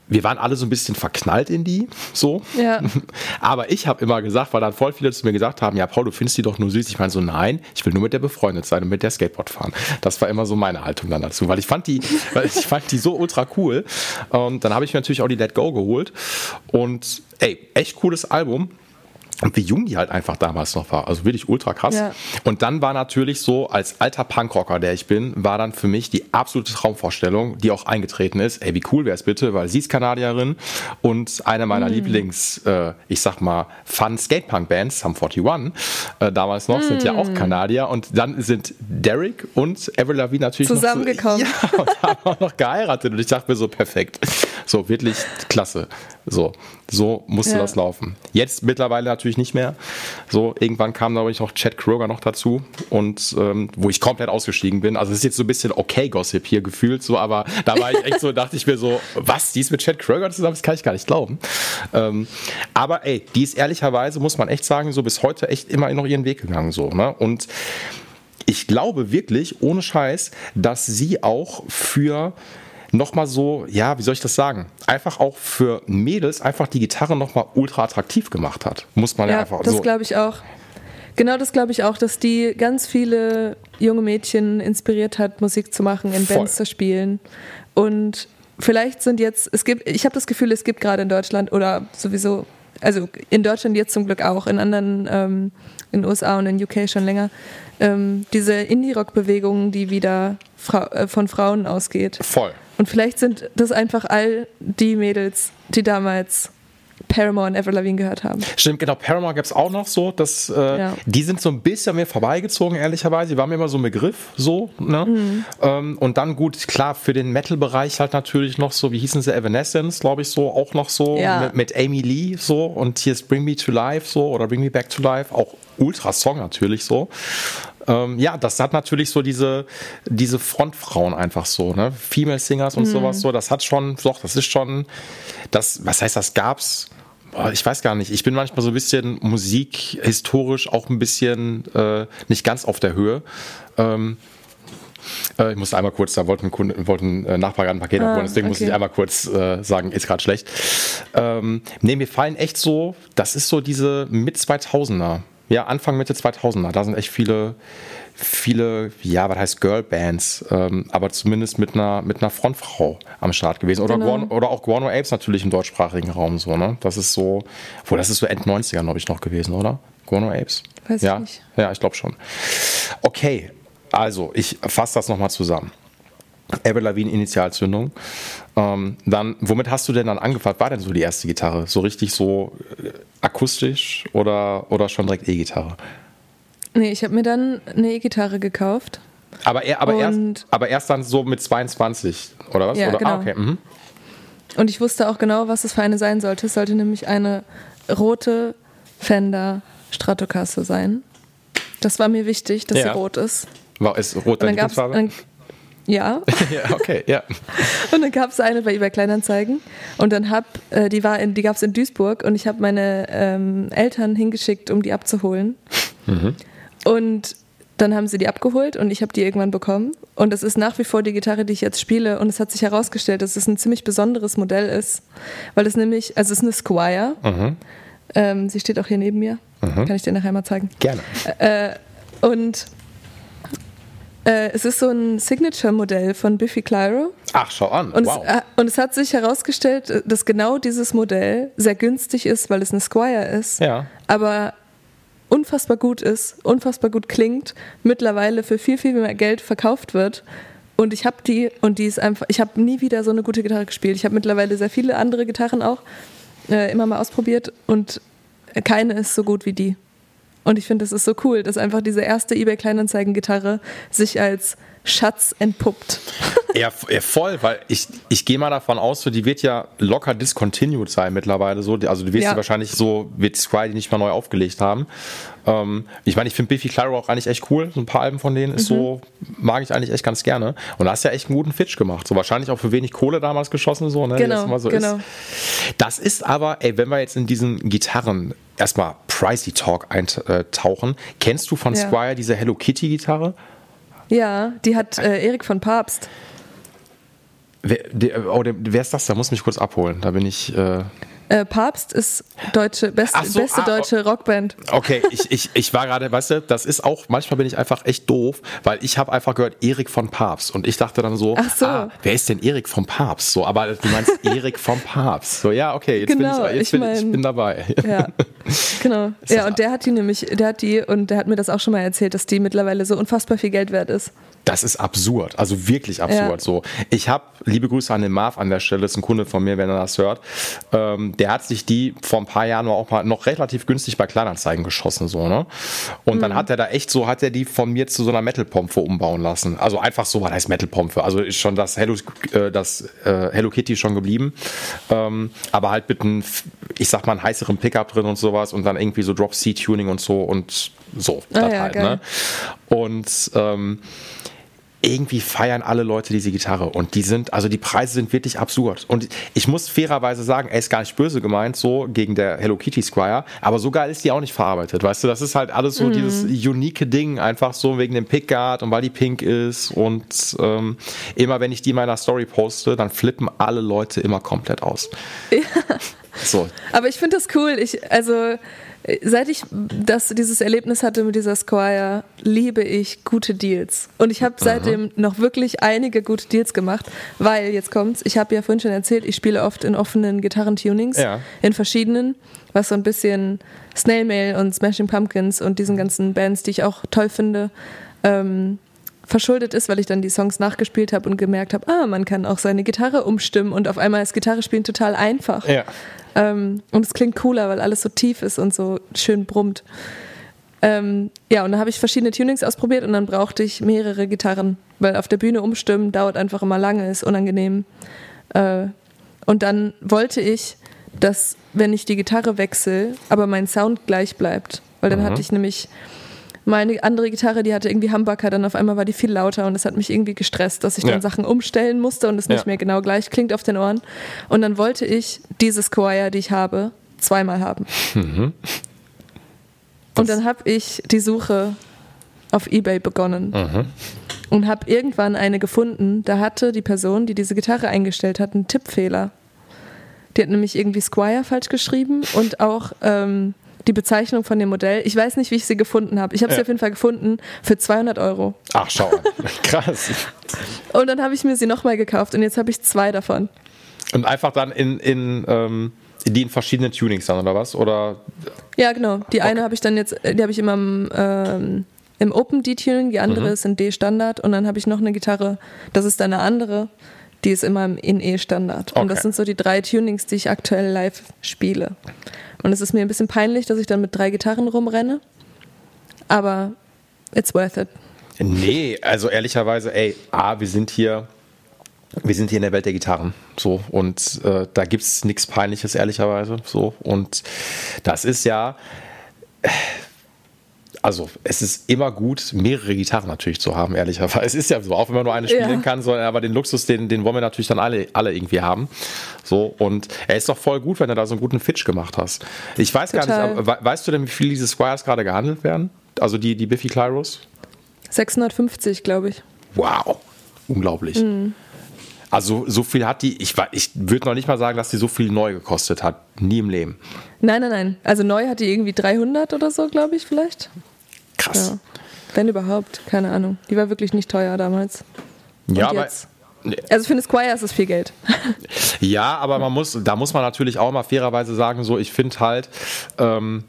wir waren alle so ein bisschen verknallt in die, so. Ja. Aber ich habe immer gesagt, weil dann voll viele zu mir gesagt haben, ja, Paul, du findest die doch nur süß. Ich meine so, nein, ich will nur mit der befreundet sein und mit der Skateboard fahren. Das war immer so meine Haltung dann dazu, weil ich fand die, weil ich fand die so ultra cool. Und dann habe ich mir natürlich auch die Let Go geholt und ey, echt cooles Album. Und wie jung die halt einfach damals noch war. Also wirklich ultra krass. Ja. Und dann war natürlich so, als alter Punkrocker, der ich bin, war dann für mich die absolute Traumvorstellung, die auch eingetreten ist. Ey, wie cool wäre es bitte, weil sie ist Kanadierin und eine meiner mm. Lieblings, äh, ich sag mal, Fun Skatepunk-Bands, Sum 41, äh, damals noch, mm. sind ja auch mm. Kanadier. Und dann sind Derek und Avril Lavigne natürlich zusammengekommen. Noch so, ja, und haben auch noch geheiratet. Und ich dachte mir so, perfekt. So, wirklich klasse. So, so musste ja. das laufen. Jetzt mittlerweile natürlich nicht mehr. So, irgendwann kam, glaube ich, noch Chad Kroger noch dazu und ähm, wo ich komplett ausgestiegen bin. Also es ist jetzt so ein bisschen okay Gossip hier gefühlt, so, aber da war ich echt so, dachte ich mir so, was, die ist mit Chad Kroger zusammen? Das kann ich gar nicht glauben. Ähm, aber ey, die ist ehrlicherweise, muss man echt sagen, so bis heute echt immer noch ihren Weg gegangen, so, ne? Und ich glaube wirklich, ohne Scheiß, dass sie auch für nochmal so, ja, wie soll ich das sagen? Einfach auch für Mädels einfach die Gitarre nochmal ultra attraktiv gemacht hat. Muss man ja, ja einfach das so. Das glaube ich auch. Genau das glaube ich auch, dass die ganz viele junge Mädchen inspiriert hat, Musik zu machen, in Voll. Bands zu spielen. Und vielleicht sind jetzt, es gibt, ich habe das Gefühl, es gibt gerade in Deutschland oder sowieso, also in Deutschland jetzt zum Glück auch, in anderen, ähm, in den USA und in UK schon länger, ähm, diese Indie-Rock-Bewegung, die wieder Fra äh, von Frauen ausgeht. Voll. Und vielleicht sind das einfach all die Mädels, die damals Paramore und Avril Lavigne gehört haben. Stimmt, genau. Paramore gab es auch noch so. Dass, äh, ja. Die sind so ein bisschen mehr vorbeigezogen, ehrlicherweise. Die waren mir immer so ein Begriff, so. Ne? Mhm. Ähm, und dann gut, klar, für den Metal-Bereich halt natürlich noch so, wie hießen sie, Evanescence, glaube ich, so, auch noch so. Ja. Mit, mit, Amy Lee, so. Und hier ist Bring Me to Life, so. Oder Bring Me Back to Life. Auch Ultra-Song natürlich so. Ähm, ja, das hat natürlich so diese, diese Frontfrauen einfach so, ne? Female Singers und mhm. sowas so. Das hat schon, doch, das ist schon, das, was heißt, das gab's ich weiß gar nicht, ich bin manchmal so ein bisschen musikhistorisch auch ein bisschen äh, nicht ganz auf der Höhe. Ähm, äh, ich musste einmal kurz, da wollten, Kunden, wollten äh, Nachfrage an ein Paket ah, abholen, deswegen okay. muss ich einmal kurz äh, sagen, ist gerade schlecht. Ähm, nee, mir fallen echt so, das ist so diese mit 2000er ja, Anfang, Mitte 2000er. Da sind echt viele, viele, ja, was heißt Girlbands, ähm, aber zumindest mit einer, mit einer Frontfrau am Start gewesen. Oder, genau. Guano, oder auch Guano Apes natürlich im deutschsprachigen Raum so, ne? Das ist so, wo das ist so End 90er, glaube ich, noch gewesen, oder? Guano Apes? Weiß ja? ich nicht. Ja, ich glaube schon. Okay, also, ich fasse das nochmal zusammen. Avril Initialzündung. Ähm, dann, womit hast du denn dann angefangen? War denn so die erste Gitarre? So richtig so äh, akustisch oder, oder schon direkt E-Gitarre? Nee, ich habe mir dann eine E-Gitarre gekauft. Aber, er, aber, erst, aber erst dann so mit 22, oder was? Ja, oder? genau. Ah, okay. Mhm. Und ich wusste auch genau, was es für eine sein sollte. Es sollte nämlich eine rote Fender Stratocaster sein. Das war mir wichtig, dass ja. sie rot ist. War es rot deine Lieblingsfarbe? Ja. ja, okay, ja. Und dann gab es eine bei eBay Kleinanzeigen und dann hab, äh, die war in, die gab es in Duisburg und ich habe meine ähm, Eltern hingeschickt, um die abzuholen. Mhm. Und dann haben sie die abgeholt und ich habe die irgendwann bekommen. Und das ist nach wie vor die Gitarre, die ich jetzt spiele. Und es hat sich herausgestellt, dass es ein ziemlich besonderes Modell ist, weil es nämlich, also es ist eine Squire. Mhm. Ähm, sie steht auch hier neben mir. Mhm. Kann ich dir nachher mal zeigen. Gerne. Äh, und äh, es ist so ein Signature-Modell von Biffy Clyro. Ach, schau an. Und, wow. es, äh, und es hat sich herausgestellt, dass genau dieses Modell sehr günstig ist, weil es eine Squire ist. Ja. Aber unfassbar gut ist, unfassbar gut klingt, mittlerweile für viel, viel mehr Geld verkauft wird. Und ich habe die, und die ist einfach, ich habe nie wieder so eine gute Gitarre gespielt. Ich habe mittlerweile sehr viele andere Gitarren auch äh, immer mal ausprobiert und keine ist so gut wie die. Und ich finde, das ist so cool, dass einfach diese erste eBay Kleinanzeigen-Gitarre sich als Schatz entpuppt. Ja, ja, voll, weil ich, ich gehe mal davon aus, so, die wird ja locker discontinued sein mittlerweile. So. Also du wirst ja. sie wahrscheinlich so, wird Squire die nicht mal neu aufgelegt haben. Ähm, ich meine, ich finde Biffy Clyro auch eigentlich echt cool. So ein paar Alben von denen ist mhm. so, mag ich eigentlich echt ganz gerne. Und da hast ja echt einen guten Fitch gemacht. So wahrscheinlich auch für wenig Kohle damals geschossen, so, ne? Genau, so genau. Ist. Das ist aber, ey, wenn wir jetzt in diesen Gitarren erstmal Pricey Talk eintauchen, kennst du von ja. Squire diese Hello Kitty Gitarre? Ja, die hat äh, Erik von Papst. Wer, der, oh, der, wer ist das? Da muss mich kurz abholen. Da bin ich. Äh äh, Papst ist deutsche, best, so, beste ah, deutsche Rockband. Okay, ich, ich, ich war gerade, weißt du, das ist auch, manchmal bin ich einfach echt doof, weil ich habe einfach gehört Erik von Papst und ich dachte dann so, so. Ah, wer ist denn Erik vom Papst? So, aber du meinst Erik vom Papst. So, ja, okay, jetzt genau, bin ich, jetzt ich, bin, ich bin dabei. Ja, genau. Ja, und der hat die nämlich, der hat die und der hat mir das auch schon mal erzählt, dass die mittlerweile so unfassbar viel Geld wert ist. Das ist absurd, also wirklich absurd. Ja. So, ich habe liebe Grüße an den Marv an der Stelle, ist ein Kunde von mir, wenn er das hört. Ähm, der hat sich die vor ein paar Jahren auch mal noch relativ günstig bei Kleinanzeigen geschossen, so ne. Und mhm. dann hat er da echt so, hat er die von mir zu so einer Metal-Pompe umbauen lassen. Also einfach so, was heißt Metal-Pompe? Also ist schon das Hello, äh, das äh, Hello Kitty schon geblieben, ähm, aber halt mit einem, ich sag mal, einen heißeren Pickup drin und sowas und dann irgendwie so Drop C Tuning und so und so. Ah, ja, halt, ne? Und ähm, irgendwie feiern alle Leute diese Gitarre und die sind, also die Preise sind wirklich absurd. Und ich muss fairerweise sagen, er ist gar nicht böse gemeint, so gegen der Hello Kitty Squire, aber so geil ist die auch nicht verarbeitet, weißt du, das ist halt alles so mm. dieses unique Ding, einfach so wegen dem Pickguard und weil die pink ist und ähm, immer wenn ich die in meiner Story poste, dann flippen alle Leute immer komplett aus. Ja. So. Aber ich finde das cool, ich, also seit ich das, dieses Erlebnis hatte mit dieser Squire, liebe ich gute Deals. Und ich habe seitdem noch wirklich einige gute Deals gemacht, weil, jetzt kommt's, ich habe ja vorhin schon erzählt, ich spiele oft in offenen Gitarrentunings, ja. in verschiedenen, was so ein bisschen Snail Mail und Smashing Pumpkins und diesen ganzen Bands, die ich auch toll finde, ähm, verschuldet ist, weil ich dann die Songs nachgespielt habe und gemerkt habe, ah, man kann auch seine Gitarre umstimmen und auf einmal ist Gitarre spielen total einfach. Ja. Ähm, und es klingt cooler, weil alles so tief ist und so schön brummt. Ähm, ja, und dann habe ich verschiedene Tunings ausprobiert und dann brauchte ich mehrere Gitarren, weil auf der Bühne umstimmen dauert einfach immer lange, ist unangenehm. Äh, und dann wollte ich, dass, wenn ich die Gitarre wechsle, aber mein Sound gleich bleibt. Weil dann mhm. hatte ich nämlich meine andere Gitarre, die hatte irgendwie Humbucker, dann auf einmal war die viel lauter und das hat mich irgendwie gestresst, dass ich dann Sachen umstellen musste und es nicht ja. mehr genau gleich klingt auf den Ohren. Und dann wollte ich dieses Choir, die ich habe, zweimal haben. Mhm. Und dann habe ich die Suche auf eBay begonnen mhm. und habe irgendwann eine gefunden. Da hatte die Person, die diese Gitarre eingestellt hat, einen Tippfehler. Die hat nämlich irgendwie Squire falsch geschrieben und auch ähm, die Bezeichnung von dem Modell. Ich weiß nicht, wie ich sie gefunden habe. Ich habe ja. sie auf jeden Fall gefunden für 200 Euro. Ach, schau. Krass. und dann habe ich mir sie nochmal gekauft und jetzt habe ich zwei davon. Und einfach dann in, in ähm, die in verschiedenen Tunings dann, oder was? Oder? Ja, genau. Die eine habe ich dann jetzt, die habe ich immer im, ähm, im Open D-Tuning, die andere mhm. ist in D-Standard und dann habe ich noch eine Gitarre, das ist dann eine andere, die ist immer in E-Standard. Okay. Und das sind so die drei Tunings, die ich aktuell live spiele. Und es ist mir ein bisschen peinlich, dass ich dann mit drei Gitarren rumrenne. Aber it's worth it. Nee, also ehrlicherweise, ey, A, wir sind hier, wir sind hier in der Welt der Gitarren. So, und äh, da gibt es nichts Peinliches, ehrlicherweise. So, und das ist ja also es ist immer gut, mehrere Gitarren natürlich zu haben, ehrlicherweise. Es ist ja so, auch wenn man nur eine spielen ja. kann, so, aber den Luxus, den, den wollen wir natürlich dann alle, alle irgendwie haben. So, und er ist doch voll gut, wenn du da so einen guten Fitch gemacht hast. Ich weiß Total. gar nicht, aber, weißt du denn, wie viele diese Squires gerade gehandelt werden? Also die, die Biffy Clyros? 650, glaube ich. Wow, unglaublich. Mhm. Also so viel hat die, ich, ich würde noch nicht mal sagen, dass die so viel neu gekostet hat. Nie im Leben. Nein, nein, nein. Also neu hat die irgendwie 300 oder so, glaube ich, vielleicht. Krass. Ja. Wenn überhaupt, keine Ahnung. Die war wirklich nicht teuer damals. Und ja, aber. Also für eine Squire ist das viel Geld. ja, aber man muss, da muss man natürlich auch mal fairerweise sagen, so, ich finde halt, ähm,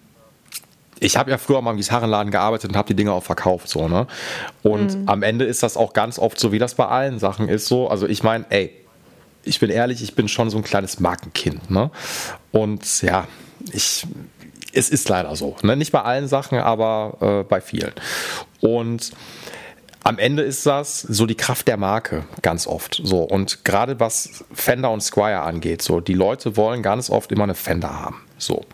ich habe ja früher mal im Gitarrenladen gearbeitet und habe die Dinge auch verkauft, so, ne? Und mhm. am Ende ist das auch ganz oft so, wie das bei allen Sachen ist, so. Also ich meine, ey, ich bin ehrlich, ich bin schon so ein kleines Markenkind, ne? Und ja, ich, es ist leider so. Ne? Nicht bei allen Sachen, aber äh, bei vielen. Und am Ende ist das so die Kraft der Marke ganz oft. So und gerade was Fender und Squire angeht, so die Leute wollen ganz oft immer eine Fender haben. So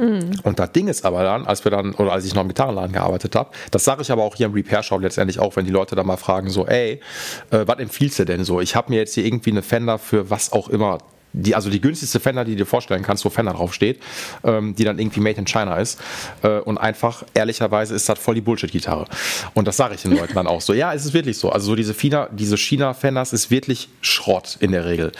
Mhm. Und das Ding ist aber dann, als wir dann, oder als ich noch im Gitarrenladen gearbeitet habe, das sage ich aber auch hier im Repair-Shop letztendlich auch, wenn die Leute da mal fragen, so, ey, äh, was empfiehlst du denn so? Ich habe mir jetzt hier irgendwie eine Fender für was auch immer die, also die günstigste Fender, die du dir vorstellen kannst, wo Fender draufsteht, ähm, die dann irgendwie made in China ist. Äh, und einfach, ehrlicherweise, ist das voll die Bullshit-Gitarre. Und das sage ich den Leuten dann auch so. Ja, es ist wirklich so. Also so diese, Fina, diese China-Fenders ist wirklich Schrott in der Regel.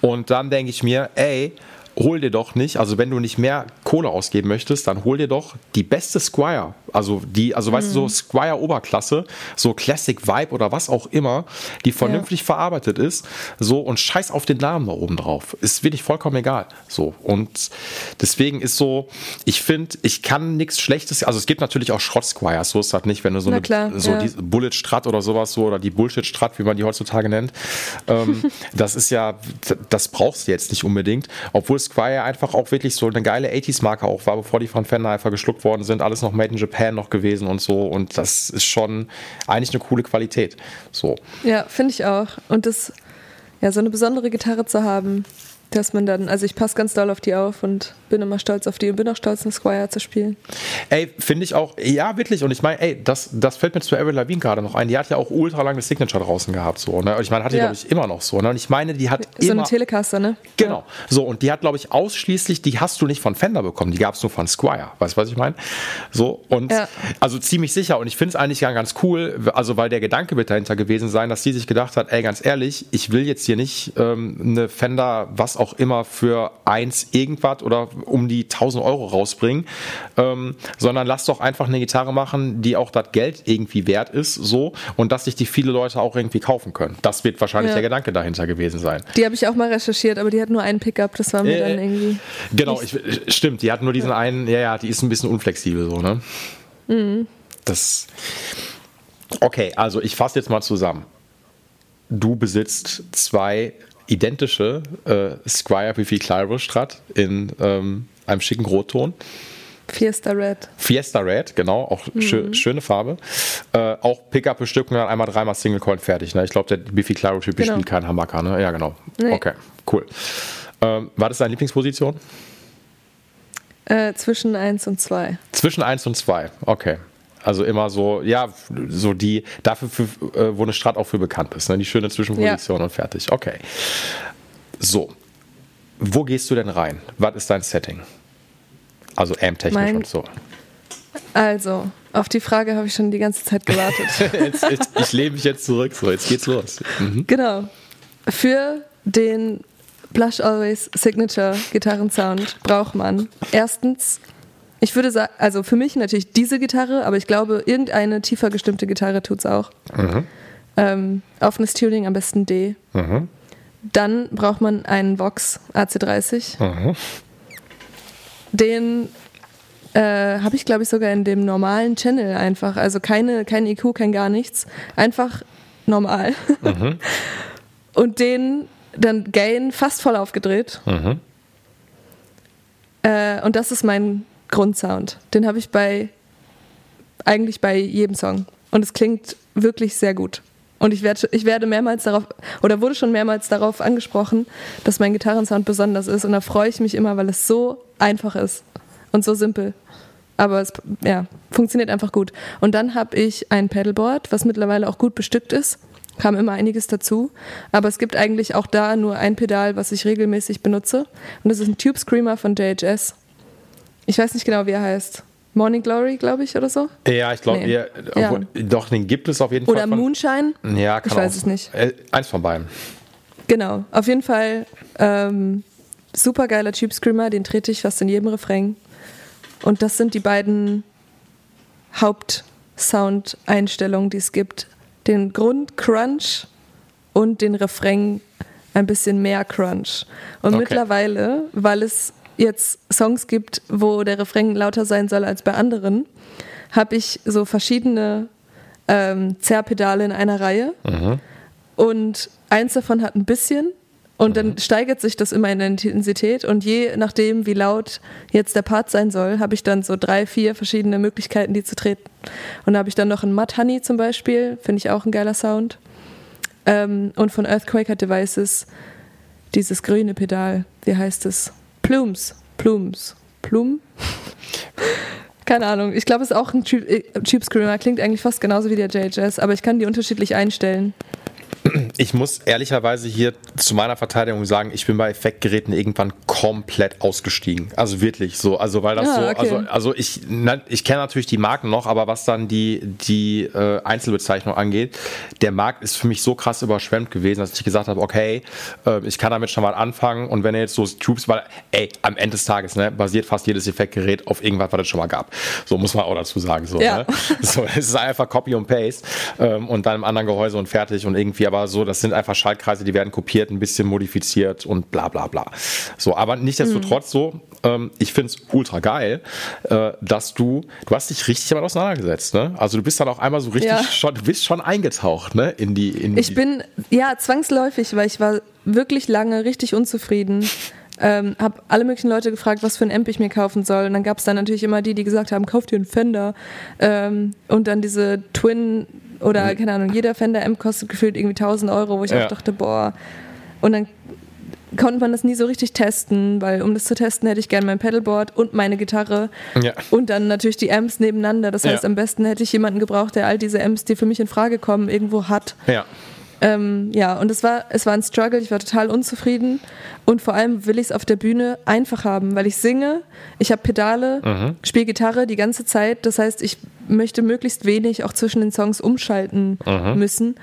Und dann denke ich mir, ey, hol dir doch nicht, also wenn du nicht mehr Kohle ausgeben möchtest, dann hol dir doch die beste Squire. Also die, also mhm. weißt du, so mhm. Squire Oberklasse, so Classic Vibe oder was auch immer, die vernünftig ja. verarbeitet ist, so und scheiß auf den Namen da oben drauf. Ist wirklich vollkommen egal. So. Und deswegen ist so, ich finde, ich kann nichts Schlechtes, also es gibt natürlich auch Schrott Squires, so ist das nicht, wenn du so Na eine klar, so ja. die Bullet Strat oder sowas so oder die Bullshit Strat, wie man die heutzutage nennt. ähm, das ist ja, das brauchst du jetzt nicht unbedingt, obwohl Squire einfach auch wirklich so eine geile 80s-Marke auch war, bevor die von einfach geschluckt worden sind. Alles noch Made in Japan noch gewesen und so. Und das ist schon eigentlich eine coole Qualität. So. Ja, finde ich auch. Und das, ja, so eine besondere Gitarre zu haben, dass man dann, also ich passe ganz doll auf die auf und bin immer stolz auf die und bin auch stolz, eine Squire zu spielen. Ey, finde ich auch, ja, wirklich. Und ich meine, ey, das, das fällt mir zu Avril Lavigne gerade noch ein. Die hat ja auch ultra lange Signature draußen gehabt, so, ne? Ich meine, hat die, ja. glaube ich, immer noch so, ne? Und ich meine, die hat so immer. eine Telecaster, ne? Genau. Ja. So, und die hat, glaube ich, ausschließlich, die hast du nicht von Fender bekommen, die gab es nur von Squire. Weißt du, was ich meine? So, und ja. also ziemlich sicher. Und ich finde es eigentlich ganz cool, also weil der Gedanke wird dahinter gewesen sein, dass sie sich gedacht hat, ey, ganz ehrlich, ich will jetzt hier nicht ähm, eine Fender, was auch immer, für eins irgendwas oder um die 1000 Euro rausbringen, ähm, sondern lass doch einfach eine Gitarre machen, die auch das Geld irgendwie wert ist, so und dass sich die viele Leute auch irgendwie kaufen können. Das wird wahrscheinlich ja. der Gedanke dahinter gewesen sein. Die habe ich auch mal recherchiert, aber die hat nur einen Pickup, das war mir äh, dann irgendwie. Genau, ich, stimmt, die hat nur diesen ja. einen, ja, ja, die ist ein bisschen unflexibel so, ne? Mhm. Das. Okay, also ich fasse jetzt mal zusammen. Du besitzt zwei identische äh, Squire Biffy Clyro Strat in ähm, einem schicken Rotton. Fiesta Red. Fiesta Red, genau, auch mhm. schö schöne Farbe. Äh, auch Pickup-Bestückung, dann einmal dreimal Single Coin fertig. Ne? Ich glaube, der Biffy Clyro Typ genau. spielt keinen Hamburger, ne? Ja, genau. Nee. Okay, cool. Ähm, war das deine Lieblingsposition? Äh, zwischen 1 und 2. Zwischen 1 und 2, okay. Also immer so, ja, so die, dafür, für, äh, wo eine Strat auch für bekannt ist, ne? die schöne Zwischenposition ja. und fertig. Okay. So. Wo gehst du denn rein? Was ist dein Setting? Also amp-technisch und so. Also, auf die Frage habe ich schon die ganze Zeit gewartet. jetzt, jetzt, ich lehne mich jetzt zurück, so, jetzt geht's los. Mhm. Genau. Für den Blush Always Signature Gitarrensound braucht man erstens ich würde sagen, also für mich natürlich diese Gitarre, aber ich glaube, irgendeine tiefer gestimmte Gitarre tut es auch. Mhm. Ähm, offenes Tuning, am besten D. Mhm. Dann braucht man einen Vox AC30. Mhm. Den äh, habe ich, glaube ich, sogar in dem normalen Channel einfach. Also keine, kein EQ, kein gar nichts. Einfach normal. Mhm. Und den dann Gain fast voll aufgedreht. Mhm. Äh, und das ist mein Grundsound. Den habe ich bei eigentlich bei jedem Song. Und es klingt wirklich sehr gut. Und ich werde, ich werde mehrmals darauf, oder wurde schon mehrmals darauf angesprochen, dass mein Gitarrensound besonders ist. Und da freue ich mich immer, weil es so einfach ist und so simpel. aber es ja, funktioniert einfach gut. Und dann habe ich ein Pedalboard, was mittlerweile auch gut bestückt ist. Kam immer einiges dazu. Aber es gibt eigentlich auch da nur ein Pedal, was ich regelmäßig benutze. Und das ist ein Tube Screamer von JHS. Ich weiß nicht genau, wie er heißt. Morning Glory, glaube ich, oder so? Ja, ich glaube, nee. ja. doch, den gibt es auf jeden oder Fall. Oder Moonshine? Ja, kann Ich weiß auch. es nicht. Äh, eins von beiden. Genau, auf jeden Fall ähm, super geiler Tube Screamer, den trete ich fast in jedem Refrain. Und das sind die beiden Hauptsound-Einstellungen, die es gibt. Den Grund Crunch und den Refrain ein bisschen mehr Crunch. Und okay. mittlerweile, weil es jetzt Songs gibt, wo der Refrain lauter sein soll als bei anderen, habe ich so verschiedene ähm, Zerrpedale in einer Reihe. Mhm. Und eins davon hat ein bisschen und dann mhm. steigert sich das immer in der Intensität und je nachdem, wie laut jetzt der Part sein soll, habe ich dann so drei, vier verschiedene Möglichkeiten, die zu treten. Und da habe ich dann noch einen Mud Honey zum Beispiel, finde ich auch ein geiler Sound. Ähm, und von Earthquaker Devices dieses grüne Pedal, wie heißt es? Plumes, Plumes, Plum? Keine Ahnung. Ich glaube, es ist auch ein Tube äh, Screamer. Klingt eigentlich fast genauso wie der JHS, aber ich kann die unterschiedlich einstellen. Ich muss ehrlicherweise hier zu meiner Verteidigung sagen, ich bin bei Effektgeräten irgendwann komplett ausgestiegen. Also wirklich so. Also weil das ja, so, okay. also, also ich, ich kenne natürlich die Marken noch, aber was dann die, die äh, Einzelbezeichnung angeht, der Markt ist für mich so krass überschwemmt gewesen, dass ich gesagt habe, okay, äh, ich kann damit schon mal anfangen und wenn er jetzt so Troops, weil, ey, am Ende des Tages, ne, basiert fast jedes Effektgerät auf irgendwas, was es schon mal gab. So muss man auch dazu sagen. So, ja. ne? so es ist einfach Copy und Paste ähm, und dann im anderen Gehäuse und fertig und irgendwie aber so, das sind einfach Schaltkreise, die werden kopiert, ein bisschen modifiziert und bla bla bla. So, aber nichtsdestotrotz mhm. so, ähm, ich finde es ultra geil, äh, dass du, du hast dich richtig damit auseinandergesetzt, ne? Also du bist dann auch einmal so richtig ja. schon, du bist schon eingetaucht, ne? In die, in ich bin, ja, zwangsläufig, weil ich war wirklich lange richtig unzufrieden. Ähm, habe alle möglichen Leute gefragt, was für ein Amp ich mir kaufen soll. Und dann gab es dann natürlich immer die, die gesagt haben, kauf dir einen Fender. Ähm, und dann diese Twin oder, keine Ahnung, jeder Fender M kostet gefühlt irgendwie 1000 Euro, wo ich ja. auch dachte, boah. Und dann konnte man das nie so richtig testen, weil um das zu testen hätte ich gerne mein Pedalboard und meine Gitarre ja. und dann natürlich die Amps nebeneinander. Das heißt, ja. am besten hätte ich jemanden gebraucht, der all diese Amps, die für mich in Frage kommen, irgendwo hat. Ja. Ähm, ja, und es war, es war ein Struggle, ich war total unzufrieden und vor allem will ich es auf der Bühne einfach haben, weil ich singe, ich habe Pedale, mhm. spiele Gitarre die ganze Zeit, das heißt, ich möchte möglichst wenig auch zwischen den Songs umschalten mhm. müssen.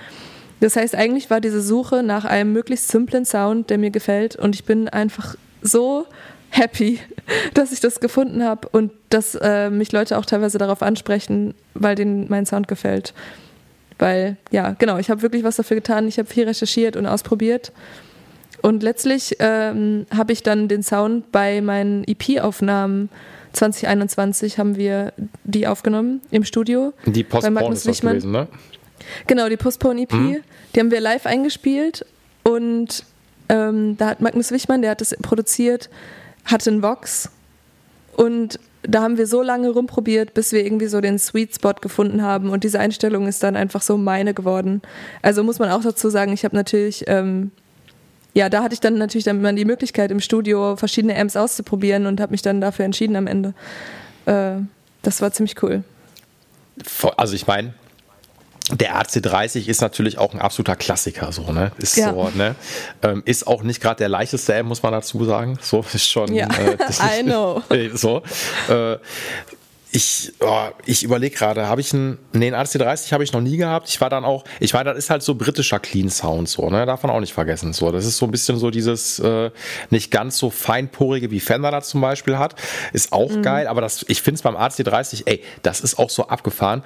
Das heißt, eigentlich war diese Suche nach einem möglichst simplen Sound, der mir gefällt und ich bin einfach so happy, dass ich das gefunden habe und dass äh, mich Leute auch teilweise darauf ansprechen, weil denen mein Sound gefällt. Weil, ja, genau, ich habe wirklich was dafür getan. Ich habe viel recherchiert und ausprobiert. Und letztlich ähm, habe ich dann den Sound bei meinen EP-Aufnahmen 2021 haben wir die aufgenommen im Studio. Die Postpone ist das gewesen, ne? Genau, die Postpone EP. Mhm. Die haben wir live eingespielt und ähm, da hat Magnus Wichmann, der hat das produziert, hatte einen Vox und da haben wir so lange rumprobiert, bis wir irgendwie so den Sweet Spot gefunden haben und diese Einstellung ist dann einfach so meine geworden. Also muss man auch dazu sagen, ich habe natürlich, ähm, ja, da hatte ich dann natürlich dann die Möglichkeit im Studio verschiedene Amps auszuprobieren und habe mich dann dafür entschieden am Ende. Äh, das war ziemlich cool. Also ich meine, der AC30 ist natürlich auch ein absoluter Klassiker, so, ne? Ist ja. so, ne? Ähm, ist auch nicht gerade der leichteste muss man dazu sagen. So, ist schon. Ja. Äh, I know. so. Äh, ich, oh, ich überlege gerade, habe ich einen, nee, einen AC30 habe ich noch nie gehabt. Ich war dann auch, ich war, das ist halt so britischer Clean Sound, so, ne, darf man auch nicht vergessen, so. Das ist so ein bisschen so dieses, äh, nicht ganz so feinporige wie Fender da zum Beispiel hat. Ist auch mhm. geil, aber das, ich finde es beim AC30, ey, das ist auch so abgefahren.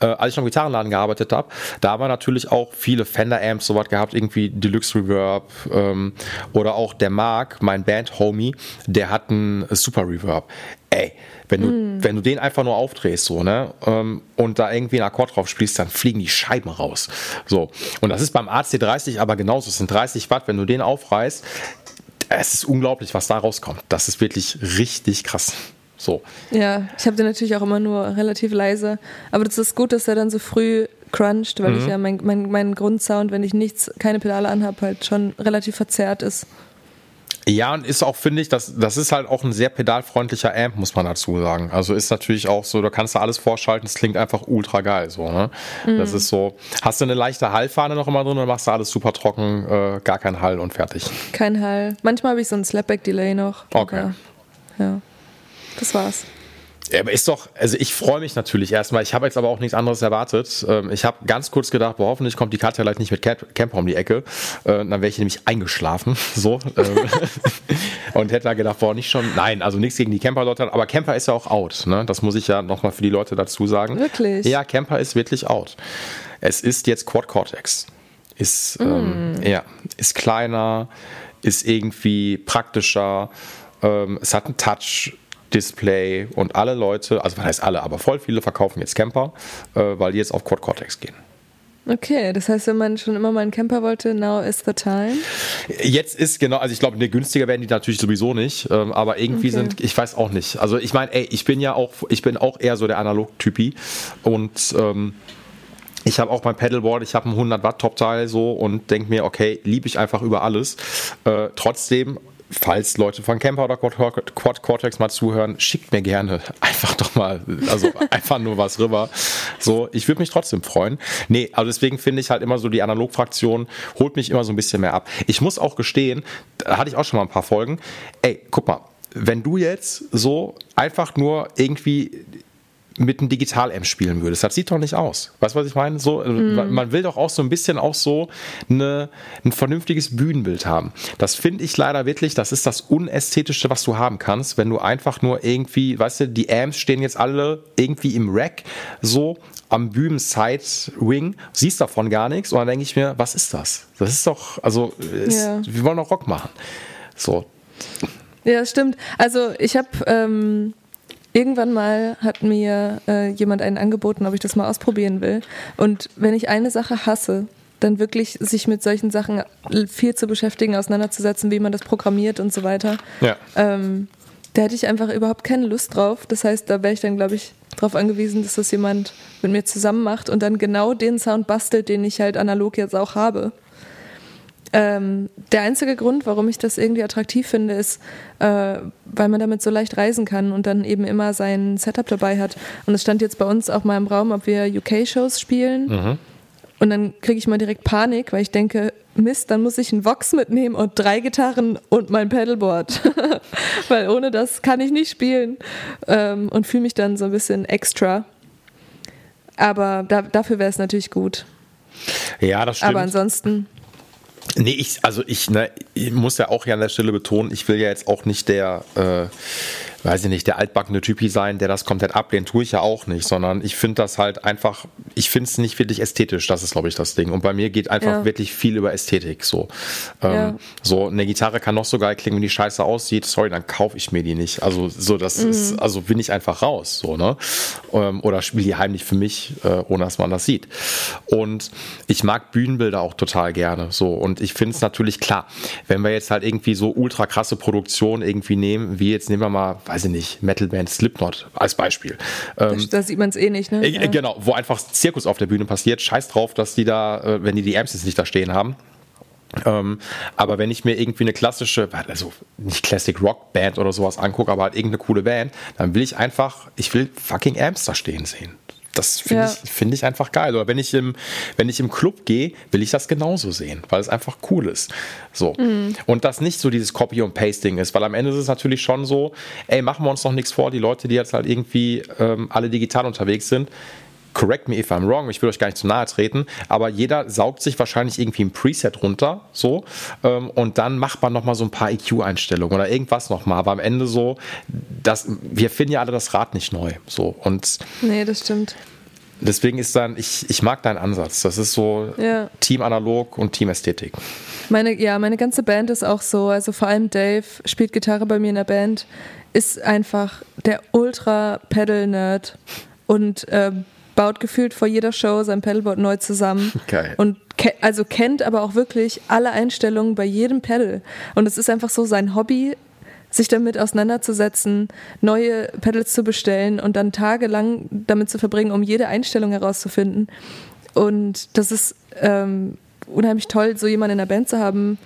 Äh, als ich noch im Gitarrenladen gearbeitet habe, da haben wir natürlich auch viele Fender Amps sowas gehabt, irgendwie Deluxe Reverb, ähm, oder auch der Mark, mein Band-Homie, der hat einen Super Reverb. Ey, wenn du, mm. wenn du den einfach nur aufdrehst, so, ne, ähm, und da irgendwie einen Akkord drauf spielst, dann fliegen die Scheiben raus. So. Und das ist beim AC30 aber genauso. Es sind 30 Watt, wenn du den aufreißt, es ist unglaublich, was da rauskommt. Das ist wirklich richtig krass. So. Ja, ich habe den natürlich auch immer nur relativ leise. Aber das ist gut, dass er dann so früh cruncht, weil mhm. ich ja mein, mein, mein Grundsound, wenn ich nichts, keine Pedale anhabe, halt schon relativ verzerrt ist. Ja, und ist auch, finde ich, das, das ist halt auch ein sehr pedalfreundlicher Amp, muss man dazu sagen. Also ist natürlich auch so, da kannst du alles vorschalten, es klingt einfach ultra geil. So, ne? Mhm. Das ist so, hast du eine leichte Hallfahne noch immer drin oder machst du alles super trocken, äh, gar kein Hall und fertig? Kein Hall. Manchmal habe ich so ein Slapback-Delay noch. Okay. ja. Das war's. Ja, aber ist doch, also ich freue mich natürlich erstmal. Ich habe jetzt aber auch nichts anderes erwartet. Ähm, ich habe ganz kurz gedacht, boah, hoffentlich kommt die Katja gleich nicht mit Camper um die Ecke. Äh, dann wäre ich nämlich eingeschlafen. So. Ähm, und hätte da gedacht, boah, nicht schon. Nein, also nichts gegen die Camper dort. Aber Camper ist ja auch out. Ne? Das muss ich ja nochmal für die Leute dazu sagen. Wirklich? Ja, Camper ist wirklich out. Es ist jetzt Quad Cortex. Ist, mm. ähm, ja, ist kleiner, ist irgendwie praktischer. Ähm, es hat einen Touch Display und alle Leute, also was heißt alle, aber voll viele verkaufen jetzt Camper, äh, weil die jetzt auf Quad Cortex gehen. Okay, das heißt, wenn man schon immer mal einen Camper wollte, now is the time? Jetzt ist genau, also ich glaube, ne, günstiger werden die natürlich sowieso nicht, ähm, aber irgendwie okay. sind, ich weiß auch nicht. Also ich meine, ey, ich bin ja auch, ich bin auch eher so der Analog-Typi und ähm, ich habe auch mein Pedalboard, ich habe ein 100 Watt Top-Teil so und denke mir, okay, liebe ich einfach über alles. Äh, trotzdem falls Leute von Camper oder Quad Cortex mal zuhören, schickt mir gerne einfach doch mal, also einfach nur was rüber. So, ich würde mich trotzdem freuen. Nee, also deswegen finde ich halt immer so die Analogfraktion holt mich immer so ein bisschen mehr ab. Ich muss auch gestehen, da hatte ich auch schon mal ein paar Folgen. Ey, guck mal, wenn du jetzt so einfach nur irgendwie mit einem Digital-Amp spielen würdest. Das sieht doch nicht aus. Weißt du, was ich meine? So, mm. Man will doch auch so ein bisschen auch so eine, ein vernünftiges Bühnenbild haben. Das finde ich leider wirklich, das ist das Unästhetischste, was du haben kannst, wenn du einfach nur irgendwie, weißt du, die Amps stehen jetzt alle irgendwie im Rack, so am Bühnen-Side-Wing, siehst davon gar nichts und dann denke ich mir, was ist das? Das ist doch, also, ist, ja. wir wollen doch Rock machen. So. Ja, stimmt. Also ich habe ähm, Irgendwann mal hat mir äh, jemand einen angeboten, ob ich das mal ausprobieren will. Und wenn ich eine Sache hasse, dann wirklich sich mit solchen Sachen viel zu beschäftigen, auseinanderzusetzen, wie man das programmiert und so weiter. Ja. Ähm, da hätte ich einfach überhaupt keine Lust drauf. Das heißt, da wäre ich dann, glaube ich, darauf angewiesen, dass das jemand mit mir zusammen macht und dann genau den Sound bastelt, den ich halt analog jetzt auch habe. Ähm, der einzige Grund, warum ich das irgendwie attraktiv finde, ist, äh, weil man damit so leicht reisen kann und dann eben immer sein Setup dabei hat. Und es stand jetzt bei uns auch mal im Raum, ob wir UK-Shows spielen. Mhm. Und dann kriege ich mal direkt Panik, weil ich denke, Mist, dann muss ich einen Vox mitnehmen und drei Gitarren und mein Pedalboard. weil ohne das kann ich nicht spielen. Ähm, und fühle mich dann so ein bisschen extra. Aber da, dafür wäre es natürlich gut. Ja, das stimmt. Aber ansonsten. Nee, ich, also ich, ne, ich muss ja auch hier an der Stelle betonen, ich will ja jetzt auch nicht der, äh, weiß ich nicht, der altbackene Typi sein, der das komplett ablehnt, tue ich ja auch nicht, sondern ich finde das halt einfach, ich finde es nicht wirklich ästhetisch, das ist, glaube ich, das Ding. Und bei mir geht einfach ja. wirklich viel über Ästhetik. So. Ähm, ja. so, eine Gitarre kann noch so geil klingen, wenn die scheiße aussieht, sorry, dann kaufe ich mir die nicht. Also, so, das mhm. ist, also bin ich einfach raus, so, ne? Ähm, oder spiele die heimlich für mich, äh, ohne dass man das sieht. Und ich mag Bühnenbilder auch total gerne, so. Und ich finde es natürlich klar, wenn wir jetzt halt irgendwie so ultra krasse Produktionen irgendwie nehmen, wie jetzt nehmen wir mal, weiß ich nicht, Metalband Slipknot als Beispiel. Ähm, da sieht man es eh nicht, ne? Äh. Genau, wo einfach Zirkus auf der Bühne passiert. Scheiß drauf, dass die da, äh, wenn die die Amps jetzt nicht da stehen haben. Ähm, aber wenn ich mir irgendwie eine klassische, also nicht Classic Rock Band oder sowas angucke, aber halt irgendeine coole Band, dann will ich einfach, ich will fucking Amps da stehen sehen. Das finde ja. ich, find ich einfach geil. Oder wenn ich im, wenn ich im Club gehe, will ich das genauso sehen, weil es einfach cool ist. So. Mhm. Und das nicht so dieses Copy- und Pasting ist, weil am Ende ist es natürlich schon so, ey, machen wir uns noch nichts vor, die Leute, die jetzt halt irgendwie ähm, alle digital unterwegs sind, correct me if I'm wrong, ich will euch gar nicht zu nahe treten, aber jeder saugt sich wahrscheinlich irgendwie ein Preset runter, so, ähm, und dann macht man nochmal so ein paar EQ-Einstellungen oder irgendwas nochmal, aber am Ende so, das, wir finden ja alle das Rad nicht neu, so, und. Nee, das stimmt. Deswegen ist dann, ich, ich mag deinen Ansatz. Das ist so ja. Team Analog und Team Ästhetik. Meine, ja, meine ganze Band ist auch so. Also vor allem Dave spielt Gitarre bei mir in der Band, ist einfach der Ultra-Pedal-Nerd und ähm, baut gefühlt vor jeder Show sein Pedalboard neu zusammen. Geil. Und ke also kennt aber auch wirklich alle Einstellungen bei jedem Pedal. Und es ist einfach so sein Hobby, sich damit auseinanderzusetzen, neue Pedals zu bestellen und dann tagelang damit zu verbringen, um jede Einstellung herauszufinden. Und das ist ähm, unheimlich toll, so jemanden in der Band zu haben,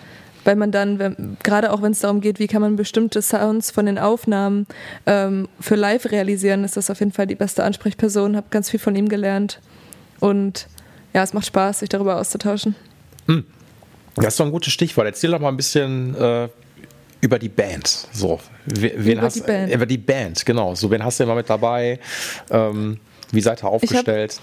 weil man dann, gerade auch wenn es darum geht, wie kann man bestimmte Sounds von den Aufnahmen ähm, für live realisieren, ist das auf jeden Fall die beste Ansprechperson. Habe ganz viel von ihm gelernt und ja, es macht Spaß, sich darüber auszutauschen. Hm. Das ist doch ein gutes Stichwort. Erzähl doch mal ein bisschen äh, über die Band. So, wen über hast, die Band. Über die Band, genau. So, wen hast du immer mit dabei? Ähm, wie seid ihr aufgestellt?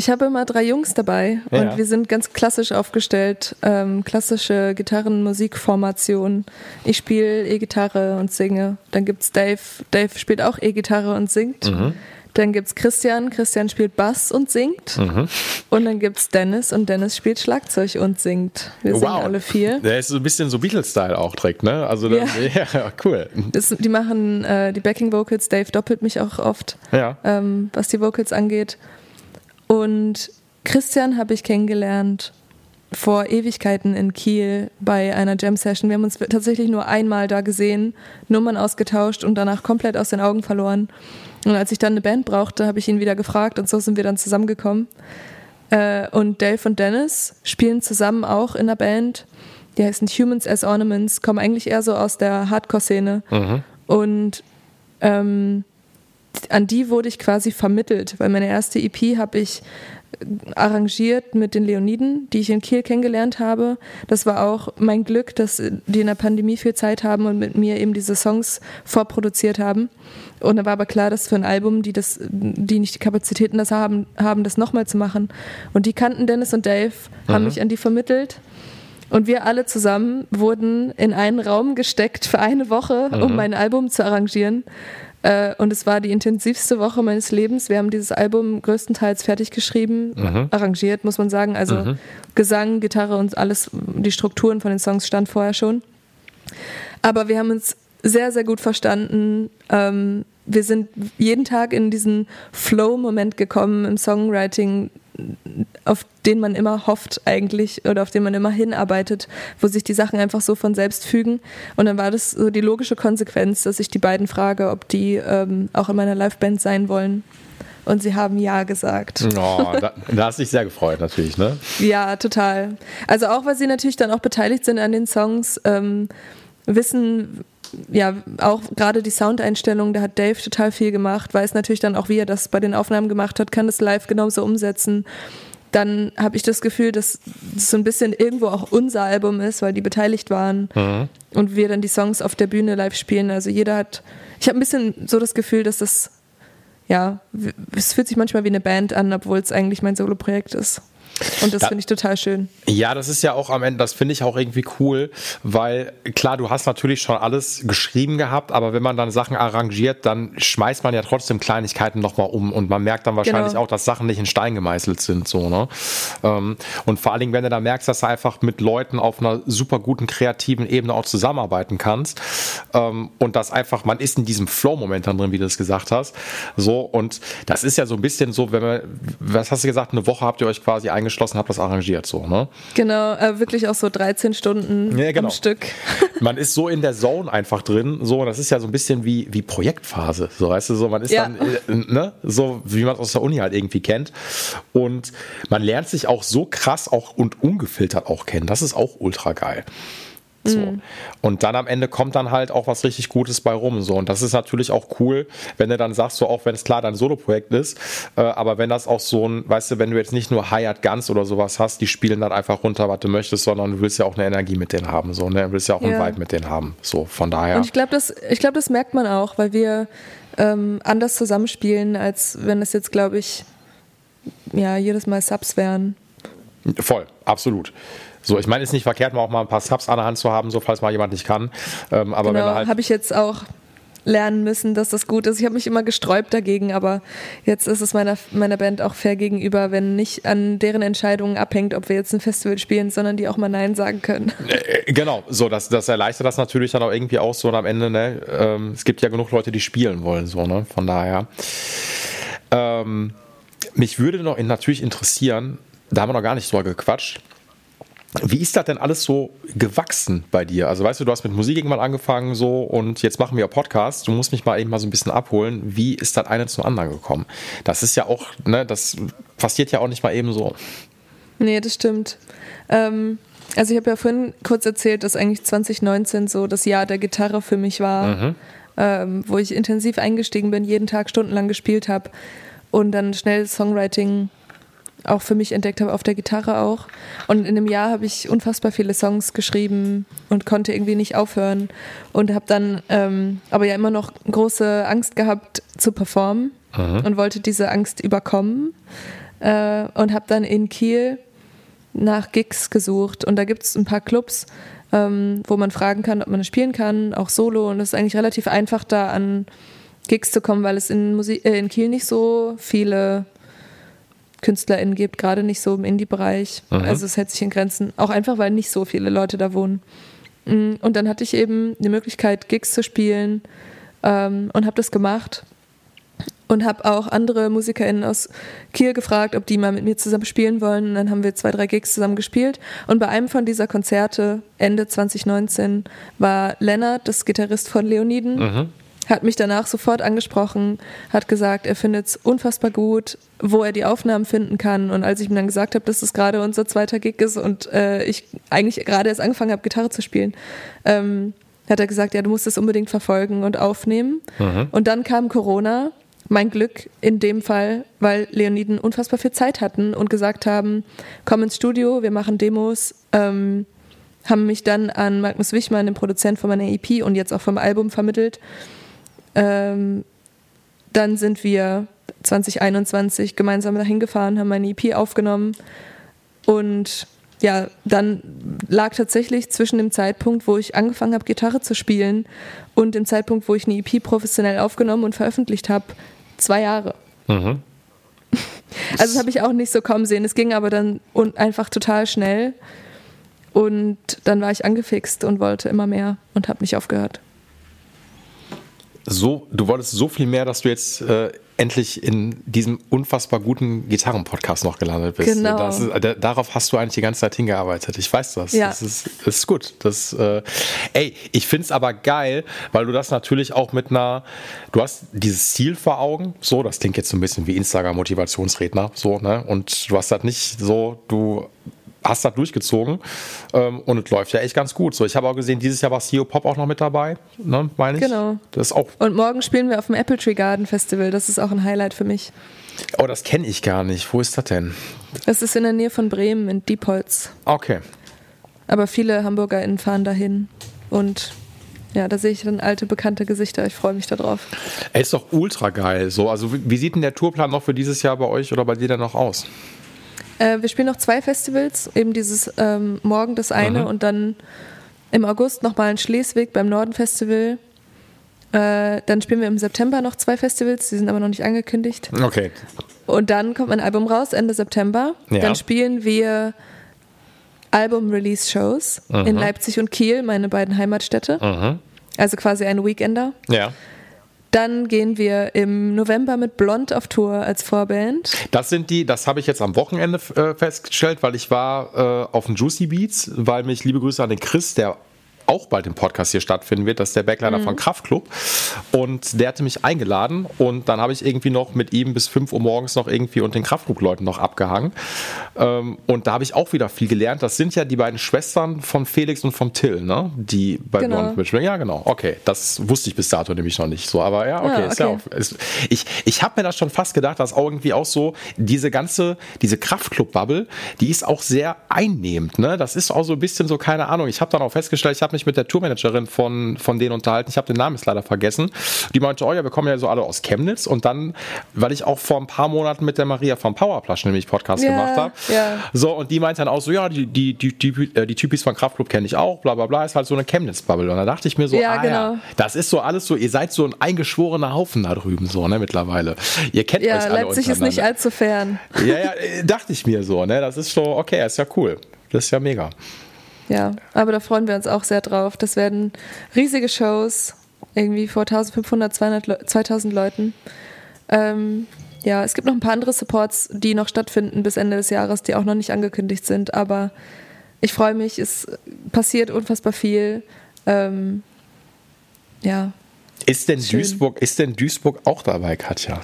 Ich habe hab immer drei Jungs dabei ja. und wir sind ganz klassisch aufgestellt. Ähm, klassische Gitarren-Musikformation. Ich spiele E-Gitarre und singe. Dann gibt es Dave. Dave spielt auch E-Gitarre und singt. Mhm. Dann gibt es Christian. Christian spielt Bass und singt. Mhm. Und dann gibt es Dennis und Dennis spielt Schlagzeug und singt. Wir wow. singen alle vier. Der ist so ein bisschen so Beatles-Style auch direkt, ne? Also ja, ja cool. Das, die machen äh, die Backing-Vocals. Dave doppelt mich auch oft, ja. ähm, was die Vocals angeht. Und Christian habe ich kennengelernt vor Ewigkeiten in Kiel bei einer Jam-Session. Wir haben uns tatsächlich nur einmal da gesehen, Nummern ausgetauscht und danach komplett aus den Augen verloren. Und als ich dann eine Band brauchte, habe ich ihn wieder gefragt und so sind wir dann zusammengekommen. Äh, und Dave und Dennis spielen zusammen auch in der Band. Die heißen Humans as Ornaments, kommen eigentlich eher so aus der Hardcore-Szene. Mhm. Und ähm, an die wurde ich quasi vermittelt, weil meine erste EP habe ich arrangiert mit den Leoniden, die ich in Kiel kennengelernt habe. Das war auch mein Glück, dass die in der Pandemie viel Zeit haben und mit mir eben diese Songs vorproduziert haben. Und da war aber klar, dass für ein Album, die das, die nicht die Kapazitäten das haben, haben das nochmal zu machen. Und die kannten Dennis und Dave, mhm. haben mich an die vermittelt. Und wir alle zusammen wurden in einen Raum gesteckt für eine Woche, mhm. um mein Album zu arrangieren. Äh, und es war die intensivste Woche meines Lebens. Wir haben dieses Album größtenteils fertig geschrieben, mhm. arrangiert, muss man sagen. Also mhm. Gesang, Gitarre und alles, die Strukturen von den Songs stand vorher schon. Aber wir haben uns sehr, sehr gut verstanden. Ähm, wir sind jeden Tag in diesen Flow-Moment gekommen im Songwriting, auf den man immer hofft eigentlich oder auf den man immer hinarbeitet, wo sich die Sachen einfach so von selbst fügen. Und dann war das so die logische Konsequenz, dass ich die beiden frage, ob die ähm, auch in meiner Liveband sein wollen. Und sie haben Ja gesagt. Oh, da, da hast du dich sehr gefreut, natürlich, ne? ja, total. Also auch, weil sie natürlich dann auch beteiligt sind an den Songs, ähm, wissen, ja, auch gerade die Soundeinstellung, da hat Dave total viel gemacht, weiß natürlich dann auch, wie er das bei den Aufnahmen gemacht hat, kann das live genauso umsetzen. Dann habe ich das Gefühl, dass das so ein bisschen irgendwo auch unser Album ist, weil die beteiligt waren mhm. und wir dann die Songs auf der Bühne live spielen. Also jeder hat, ich habe ein bisschen so das Gefühl, dass das, ja, es fühlt sich manchmal wie eine Band an, obwohl es eigentlich mein Solo-Projekt ist. Und das da, finde ich total schön. Ja, das ist ja auch am Ende, das finde ich auch irgendwie cool, weil klar, du hast natürlich schon alles geschrieben gehabt, aber wenn man dann Sachen arrangiert, dann schmeißt man ja trotzdem Kleinigkeiten nochmal um und man merkt dann wahrscheinlich genau. auch, dass Sachen nicht in Stein gemeißelt sind. So, ne? Ähm, und vor allen Dingen, wenn du da merkst, dass du einfach mit Leuten auf einer super guten kreativen Ebene auch zusammenarbeiten kannst ähm, und das einfach, man ist in diesem Flow-Moment dann drin, wie du es gesagt hast. So, und das ist ja so ein bisschen so, wenn man, was hast du gesagt, eine Woche habt ihr euch quasi eingeschlossen eingeschlossen, habe das arrangiert so, ne? Genau, äh, wirklich auch so 13 Stunden ja, genau. am Stück. Man ist so in der Zone einfach drin, so, das ist ja so ein bisschen wie, wie Projektphase, so, weißt du, so, man ist ja. dann, äh, ne, so wie man es aus der Uni halt irgendwie kennt und man lernt sich auch so krass auch und ungefiltert auch kennen, das ist auch ultra geil. So. Mhm. Und dann am Ende kommt dann halt auch was richtig Gutes bei rum. So. Und das ist natürlich auch cool, wenn du dann sagst, so auch wenn es klar dein Solo-Projekt ist, äh, aber wenn das auch so ein, weißt du, wenn du jetzt nicht nur Hired Guns oder sowas hast, die spielen dann einfach runter, was du möchtest, sondern du willst ja auch eine Energie mit denen haben. So, ne? Du willst ja auch ja. einen Vibe mit denen haben. So, von daher. Und ich glaube, das, glaub, das merkt man auch, weil wir ähm, anders zusammenspielen, als wenn es jetzt, glaube ich, ja, jedes Mal Subs wären. Voll, absolut. So, ich meine, es ist nicht verkehrt, mal auch mal ein paar Subs an der Hand zu haben, so falls mal jemand nicht kann. Ähm, aber genau, halt habe ich jetzt auch lernen müssen, dass das gut ist. Ich habe mich immer gesträubt dagegen, aber jetzt ist es meiner, meiner Band auch fair gegenüber, wenn nicht an deren Entscheidungen abhängt, ob wir jetzt ein Festival spielen, sondern die auch mal Nein sagen können. Äh, äh, genau, so, das, das erleichtert das natürlich dann auch irgendwie auch so und am Ende, ne, ähm, es gibt ja genug Leute, die spielen wollen, so, ne, von daher. Ähm, mich würde noch natürlich interessieren, da haben wir noch gar nicht drüber gequatscht, wie ist das denn alles so gewachsen bei dir? Also weißt du, du hast mit Musik irgendwann angefangen so und jetzt machen wir Podcast. Du musst mich mal eben mal so ein bisschen abholen. Wie ist das eine zum anderen gekommen? Das ist ja auch, ne, das passiert ja auch nicht mal eben so. Nee, das stimmt. Ähm, Also ich habe ja vorhin kurz erzählt, dass eigentlich 2019 so das Jahr der Gitarre für mich war, mhm. ähm, wo ich intensiv eingestiegen bin, jeden Tag stundenlang gespielt habe und dann schnell Songwriting auch für mich entdeckt habe, auf der Gitarre auch. Und in einem Jahr habe ich unfassbar viele Songs geschrieben und konnte irgendwie nicht aufhören und habe dann ähm, aber ja immer noch große Angst gehabt zu performen mhm. und wollte diese Angst überkommen äh, und habe dann in Kiel nach Gigs gesucht und da gibt es ein paar Clubs, ähm, wo man fragen kann, ob man spielen kann, auch solo und es ist eigentlich relativ einfach da an Gigs zu kommen, weil es in, Musik, äh, in Kiel nicht so viele KünstlerInnen gibt, gerade nicht so im Indie-Bereich. Mhm. Also es hält sich in Grenzen, auch einfach, weil nicht so viele Leute da wohnen. Mm, und dann hatte ich eben die Möglichkeit, Gigs zu spielen ähm, und habe das gemacht und habe auch andere MusikerInnen aus Kiel gefragt, ob die mal mit mir zusammen spielen wollen. Und dann haben wir zwei, drei Gigs zusammen gespielt. Und bei einem von dieser Konzerte, Ende 2019, war Lennart, das Gitarrist von Leoniden, mhm. Hat mich danach sofort angesprochen, hat gesagt, er findet es unfassbar gut, wo er die Aufnahmen finden kann. Und als ich ihm dann gesagt habe, dass es gerade unser zweiter Gig ist und äh, ich eigentlich gerade erst angefangen habe, Gitarre zu spielen, ähm, hat er gesagt, ja, du musst es unbedingt verfolgen und aufnehmen. Mhm. Und dann kam Corona mein Glück in dem Fall, weil Leoniden unfassbar viel Zeit hatten und gesagt haben, komm ins Studio, wir machen Demos, ähm, haben mich dann an Magnus Wichmann, den Produzent von meiner EP und jetzt auch vom Album vermittelt. Ähm, dann sind wir 2021 gemeinsam dahin gefahren, haben meine EP aufgenommen und ja, dann lag tatsächlich zwischen dem Zeitpunkt, wo ich angefangen habe, Gitarre zu spielen und dem Zeitpunkt, wo ich eine EP professionell aufgenommen und veröffentlicht habe, zwei Jahre. Mhm. Also das habe ich auch nicht so kommen sehen. Es ging aber dann einfach total schnell. Und dann war ich angefixt und wollte immer mehr und habe nicht aufgehört. So, du wolltest so viel mehr, dass du jetzt äh, endlich in diesem unfassbar guten Gitarren-Podcast noch gelandet bist. Genau. Ist, darauf hast du eigentlich die ganze Zeit hingearbeitet. Ich weiß das. Ja. Das ist, das ist gut. Das, äh, ey, ich finde es aber geil, weil du das natürlich auch mit einer, du hast dieses Ziel vor Augen, so, das klingt jetzt so ein bisschen wie Instagram-Motivationsredner, so, ne? Und du hast das nicht so, du hast das durchgezogen ähm, und es läuft ja echt ganz gut. So, ich habe auch gesehen, dieses Jahr war CEO Pop auch noch mit dabei, ne, meine ich. Genau. Das ist auch und morgen spielen wir auf dem Apple Tree Garden Festival. Das ist auch ein Highlight für mich. Oh, das kenne ich gar nicht. Wo ist das denn? Das ist in der Nähe von Bremen, in Diepholz. Okay. Aber viele HamburgerInnen fahren dahin und ja, da sehe ich dann alte, bekannte Gesichter. Ich freue mich darauf. Ey, ist doch ultra geil. So, also wie, wie sieht denn der Tourplan noch für dieses Jahr bei euch oder bei dir dann noch aus? Äh, wir spielen noch zwei Festivals, eben dieses ähm, Morgen das eine mhm. und dann im August nochmal in Schleswig beim Norden Festival. Äh, dann spielen wir im September noch zwei Festivals, die sind aber noch nicht angekündigt. Okay. Und dann kommt mein Album raus, Ende September. Ja. Dann spielen wir Album-Release-Shows in Leipzig und Kiel, meine beiden Heimatstädte. Mhm. Also quasi ein Weekender. Ja. Dann gehen wir im November mit Blond auf Tour als Vorband. Das sind die, das habe ich jetzt am Wochenende äh, festgestellt, weil ich war äh, auf den Juicy Beats, weil mich, liebe Grüße an den Chris, der auch bald im Podcast hier stattfinden wird. Das ist der Backliner mhm. von Kraftklub. Und der hatte mich eingeladen und dann habe ich irgendwie noch mit ihm bis 5 Uhr morgens noch irgendwie und den Kraftklub-Leuten noch abgehangen. Ähm, und da habe ich auch wieder viel gelernt. Das sind ja die beiden Schwestern von Felix und von Till, ne? Die bei genau. Blond mitspielen. Ja, genau. Okay, das wusste ich bis dato nämlich noch nicht so. Aber ja, okay. Ah, okay. Ist ja auch, ist, ich ich habe mir das schon fast gedacht, dass auch irgendwie auch so diese ganze, diese Kraftklub-Bubble, die ist auch sehr einnehmend. Ne? Das ist auch so ein bisschen so, keine Ahnung. Ich habe dann auch festgestellt, ich habe mich mich mit der Tourmanagerin von, von denen unterhalten. Ich habe den Namen jetzt leider vergessen. Die meinte, oh ja, wir kommen ja so alle aus Chemnitz. Und dann, weil ich auch vor ein paar Monaten mit der Maria von Powerplush nämlich Podcast yeah, gemacht habe. Yeah. So, und die meinte dann auch so, ja, die, die, die, die, äh, die Typis von Kraftclub kenne ich auch, bla bla bla, ist halt so eine Chemnitz-Bubble. Und da dachte ich mir so, ja, ah, genau. ja, das ist so alles so, ihr seid so ein eingeschworener Haufen da drüben, so, ne, mittlerweile. Ihr kennt ja, euch alle Leipzig ist nicht allzu fern. Ja, ja, äh, dachte ich mir so, ne, das ist so, okay, ist ja cool. Das ist ja mega. Ja, aber da freuen wir uns auch sehr drauf. Das werden riesige Shows, irgendwie vor 1500, 200, 2000 Leuten. Ähm, ja, es gibt noch ein paar andere Supports, die noch stattfinden bis Ende des Jahres, die auch noch nicht angekündigt sind. Aber ich freue mich, es passiert unfassbar viel. Ähm, ja. Ist denn, Duisburg, ist denn Duisburg auch dabei, Katja?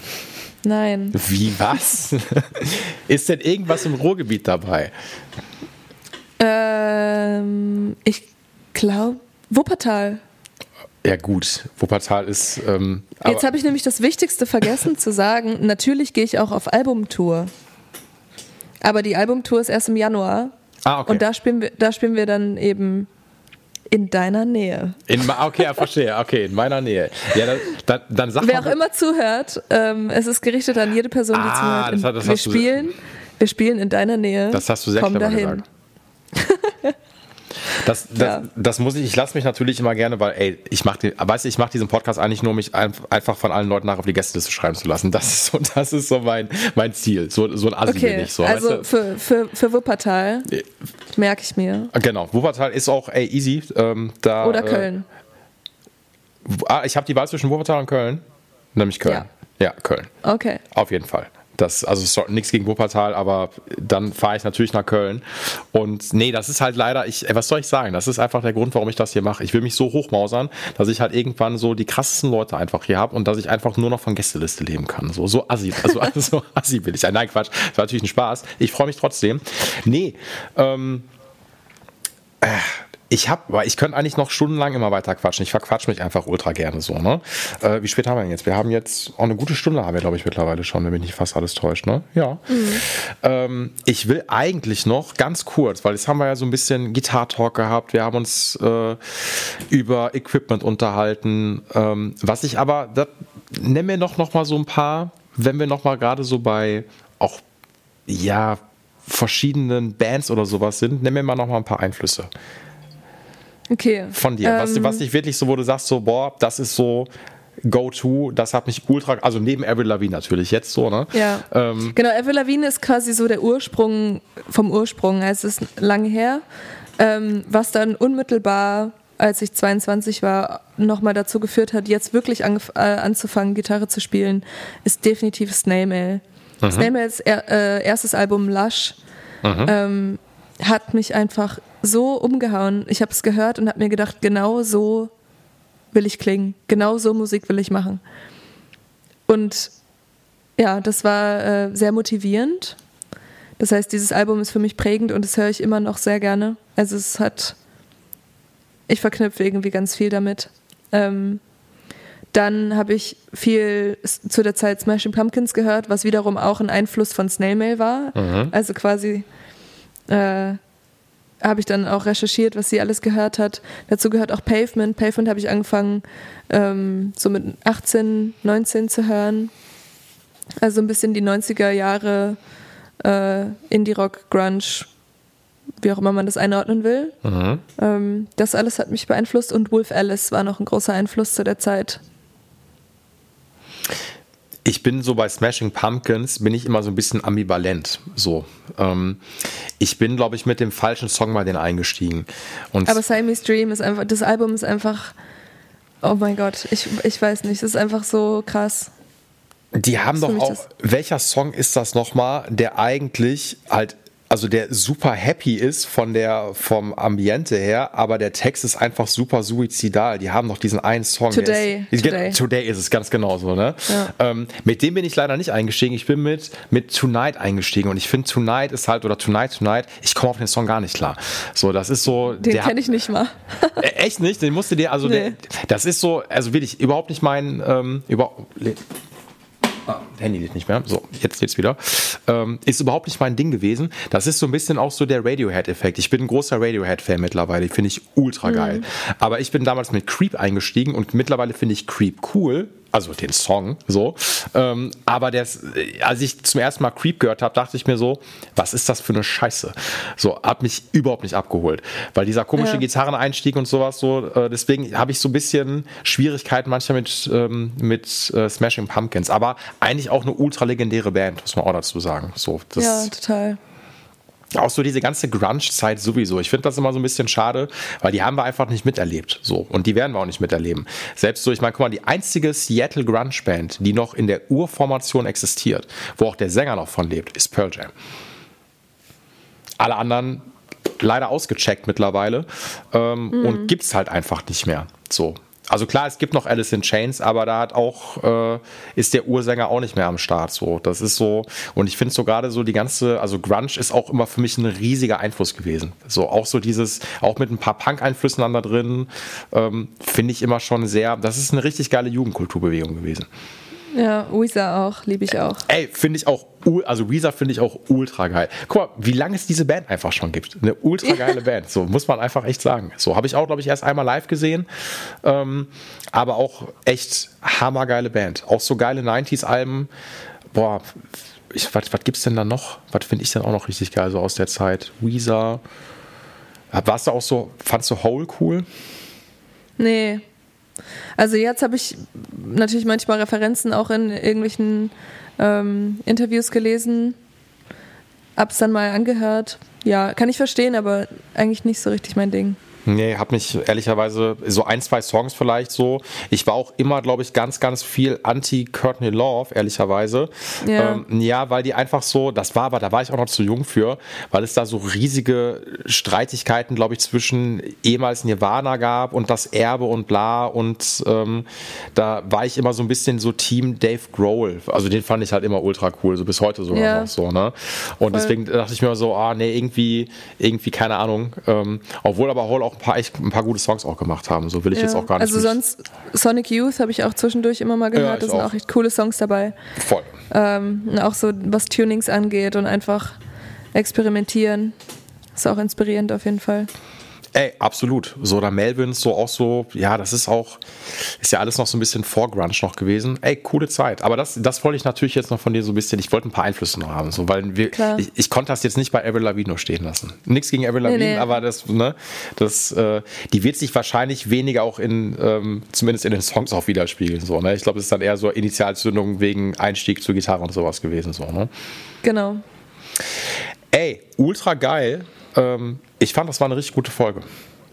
Nein. Wie was? ist denn irgendwas im Ruhrgebiet dabei? Äh, Ähm, ich glaube, Wuppertal. Ja gut, Wuppertal ist. Ähm, Jetzt habe ich nämlich das Wichtigste vergessen zu sagen. Natürlich gehe ich auch auf Albumtour. Aber die Albumtour ist erst im Januar. Ah, okay. Und da spielen wir, da spielen wir dann eben in deiner Nähe. In, okay, ja, verstehe. Okay, in meiner Nähe. Ja, dann, dann, dann sag Wer auch immer zuhört, ähm, es ist gerichtet an jede Person, die Ah, zuhört. das das wir spielen, wir spielen in deiner Nähe. Das hast du sehr Komm dahin. gesagt. Das, das, Ja. das muss ich, ich lasse mich natürlich immer gerne, weil, ey, ich mache weißt du, ich mache diesen Podcast eigentlich nur, um mich ein, einfach von allen Leuten nach auf die Gästeliste schreiben zu lassen. Das ist so, das ist so mein, mein Ziel. So, so ein Assi bin Okay, ich. So, also weißt du? für, für, für Wuppertal Äh, merke ich mir. Genau, Wuppertal ist auch ey, easy. Ähm, da, Oder äh, Köln. Ah, ich habe die Wahl zwischen Wuppertal und Köln. Nämlich Köln. Ja, Köln. Okay. Auf jeden Fall. Das, also so, nichts gegen Wuppertal, aber dann fahre ich natürlich nach Köln. Und nee, das ist halt leider, ich, was soll ich sagen? Das ist einfach der Grund, warum ich das hier mache. Ich will mich so hochmausern, dass ich halt irgendwann so die krassesten Leute einfach hier habe und dass ich einfach nur noch von Gästeliste leben kann. So, so assi, also, also so assi will ich sein. Nein, Quatsch. Das war natürlich ein Spaß. Ich freue mich trotzdem. Nee, ähm, äh, ich hab, aber ich könnte eigentlich noch stundenlang immer weiter quatschen. Ich verquatsch mich einfach ultra gerne so, ne? Äh, wie spät haben wir denn jetzt? Wir haben jetzt auch eine gute Stunde haben wir, glaube ich, mittlerweile schon, wenn mich nicht fast alles täuscht, ne? Ja. Ähm, ich will eigentlich noch ganz kurz, weil jetzt haben wir ja so ein bisschen Gitar-Talk gehabt, wir haben uns äh, über Equipment unterhalten. Ähm, was ich aber, das, nenn mir noch, noch mal so ein paar, wenn wir noch mal gerade so bei auch, ja, verschiedenen Bands oder sowas sind, nenn mir mal noch mal ein paar Einflüsse Okay. von dir. was, Ähm, was dich wirklich so, wo du sagst, so, boah, das ist so Go-To, das hat mich ultra, also neben Avril Lavigne natürlich jetzt so, ne? Ja. Ähm, genau, Avril Lavigne ist quasi so der Ursprung vom Ursprung. Also es ist lange her. Ähm, was dann unmittelbar, als ich 22 war, nochmal dazu geführt hat, jetzt wirklich äh, anzufangen, Gitarre zu spielen, ist definitiv Snail Mail. Snail Mails er, äh, erstes Album Lush ähm, hat mich einfach so umgehauen. Ich habe es gehört und habe mir gedacht, genau so will ich klingen. Genau so Musik will ich machen. Und ja, das war äh, sehr motivierend. Das heißt, dieses Album ist für mich prägend und das höre ich immer noch sehr gerne. Also es hat, ich verknüpfe irgendwie ganz viel damit. Ähm, dann habe ich viel zu der Zeit Smashing Pumpkins gehört, was wiederum auch ein Einfluss von Snail Mail war. Also quasi äh, habe ich dann auch recherchiert, was sie alles gehört hat. Dazu gehört auch Pavement. Pavement habe ich angefangen, ähm, so mit 18, 19 zu hören. Also ein bisschen die 90er Jahre äh, Indie-Rock, Grunge, wie auch immer man das einordnen will. Ähm, das alles hat mich beeinflusst und Wolf Alice war noch ein großer Einfluss zu der Zeit. Ich bin so bei Smashing Pumpkins, bin ich immer so ein bisschen ambivalent. So. Ähm, ich bin, glaube ich, mit dem falschen Song bei denen eingestiegen. Und Aber Siamese Dream ist einfach, das Album ist einfach, oh mein Gott, ich, ich weiß nicht, es ist einfach so krass. Die haben doch auch, welcher Song ist das nochmal, der eigentlich halt, also der super happy ist von der, vom Ambiente her, aber der Text ist einfach super suizidal. Die haben noch diesen einen Song. der Today, Ist, Today. Today ist es ganz genau so, ne? Ja. Ähm, mit dem bin ich leider nicht eingestiegen. Ich bin mit, mit Tonight eingestiegen und ich finde Tonight ist halt, oder Tonight, Tonight, ich komme auf den Song gar nicht klar. So, das ist so, Den der kenne ich nicht mal. Echt nicht? Den musste dir, also der, Nee. das ist so, also wirklich überhaupt nicht mein, ähm, über, Ah, Handy geht nicht mehr. So, jetzt geht's wieder. Ähm, ist überhaupt nicht mein Ding gewesen. Das ist so ein bisschen auch so der Radiohead-Effekt. Ich bin ein großer Radiohead-Fan mittlerweile. Finde ich ultra geil. Aber ich bin damals mit Creep eingestiegen und mittlerweile finde ich Creep cool. Also den Song so. Ähm, aber das, als ich zum ersten Mal Creep gehört habe, dachte ich mir so, was ist das für eine Scheiße? So, hat mich überhaupt nicht abgeholt. Weil dieser komische Ja. Gitarreneinstieg und sowas so, äh, deswegen habe ich so ein bisschen Schwierigkeiten manchmal mit, ähm, mit äh, Smashing Pumpkins. Aber eigentlich auch eine ultra legendäre Band, muss man auch dazu sagen. So, das, Ja, total. Auch so diese ganze Grunge-Zeit sowieso. Ich finde das immer so ein bisschen schade, weil die haben wir einfach nicht miterlebt. So. Und die werden wir auch nicht miterleben. Selbst so, ich meine, guck mal, die einzige Seattle Grunge-Band, die noch in der Urformation existiert, wo auch der Sänger noch von lebt, ist Pearl Jam. Alle anderen leider ausgecheckt mittlerweile ähm, und gibt's halt einfach nicht mehr. So. Also klar, es gibt noch Alice in Chains, aber da hat auch, äh, ist der Ursänger auch nicht mehr am Start. So, das ist so, und ich finde so gerade so die ganze, also Grunge ist auch immer für mich ein riesiger Einfluss gewesen. So auch so dieses, auch mit ein paar Punk-Einflüssen da drin, ähm, finde ich immer schon sehr, das ist eine richtig geile Jugendkulturbewegung gewesen. Ja, Weezer auch, liebe ich auch. Ey, finde ich auch, also Weezer finde ich auch ultra geil. Guck mal, wie lange es diese Band einfach schon gibt. Eine ultra geile Band, so muss man einfach echt sagen. So habe ich auch, glaube ich, erst einmal live gesehen, ähm, aber auch echt hammergeile Band. Auch so geile 90s-Alben. Boah, ich, was, was gibt's denn da noch? Was finde ich denn auch noch richtig geil so aus der Zeit? Weezer. Warst du auch so, fandst du Hole cool? Nee, also jetzt habe ich natürlich manchmal Referenzen auch in irgendwelchen ähm, Interviews gelesen, hab's dann mal angehört. Ja, kann ich verstehen, aber eigentlich nicht so richtig mein Ding. Nee, hab mich ehrlicherweise so ein, zwei Songs vielleicht so. Ich war auch immer, glaube ich, ganz, ganz viel anti-Courtney Love, ehrlicherweise. Ja. Ähm, ja, weil die einfach so, das war aber, da war ich auch noch zu jung für, weil es da so riesige Streitigkeiten, glaube ich, zwischen ehemals Nirvana gab und das Erbe und bla. Und ähm, da war ich immer so ein bisschen so Team Dave Grohl. Also den fand ich halt immer ultra cool, so bis heute sogar ja. noch so, ne? Und Voll. deswegen dachte ich mir so, ah, nee, irgendwie, irgendwie, keine Ahnung. Ähm, obwohl aber Hall auch ein paar, echt, ein paar gute Songs auch gemacht haben. So will ich ja. jetzt auch gar nicht. Also sonst Sonic Youth habe ich auch zwischendurch immer mal gehört. Ja, da sind auch. auch echt coole Songs dabei. Voll. Ähm, auch so was Tunings angeht und einfach experimentieren. Ist auch inspirierend auf jeden Fall. Ey, absolut. So, da Melvins, so auch so, ja, das ist auch, ist ja alles noch so ein bisschen vor Grunge noch gewesen. Ey, coole Zeit. Aber das, das wollte ich natürlich jetzt noch von dir so ein bisschen, ich wollte ein paar Einflüsse noch haben, so, weil wir, ich, ich, konnte das jetzt nicht bei Avril Lavigne stehen lassen. Nichts gegen Avril Lavigne, nee, nee. aber das, ne, das, äh, die wird sich wahrscheinlich weniger auch in, ähm, zumindest in den Songs auch widerspiegeln, so, ne. Ich glaube, es ist dann eher so Initialzündung wegen Einstieg zur Gitarre und sowas gewesen, so, ne. Genau. Ey, ultra geil. Ähm, ich fand, das war eine richtig gute Folge.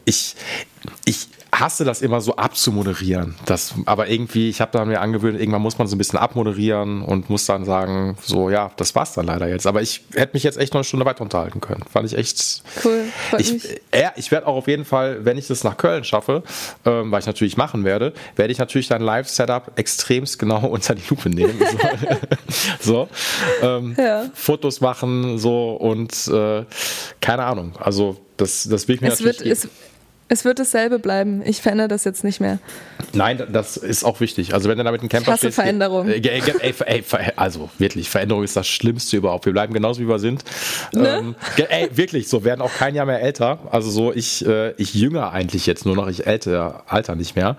Ich, ich hasse das immer so abzumoderieren. Das, aber irgendwie, ich habe da mir angewöhnt, irgendwann muss man so ein bisschen abmoderieren und muss dann sagen, so ja, das war's dann leider jetzt. Aber ich hätte mich jetzt echt noch eine Stunde weiter unterhalten können. Fand ich echt cool. Ich, äh, ich werde auch auf jeden Fall, wenn ich das nach Köln schaffe, ähm, weil ich natürlich machen werde, werde ich natürlich dein Live-Setup extremst genau unter die Lupe nehmen. so, so ähm, ja. Fotos machen, so und äh, keine Ahnung. Also das, das will ich mir es natürlich. Wird, es, wird dasselbe bleiben. Ich verändere das jetzt nicht mehr. Nein, das ist auch wichtig. Also wenn du da mit einem Camper ich hasse stehst, Veränderung. Äh, ey, ey, also wirklich, Veränderung ist das Schlimmste überhaupt. Wir bleiben genauso wie wir sind. Ne? Ähm, ey, wirklich, so werden auch kein Jahr mehr älter. Also so ich, äh, ich jünger eigentlich jetzt nur noch, ich älter, alter nicht mehr.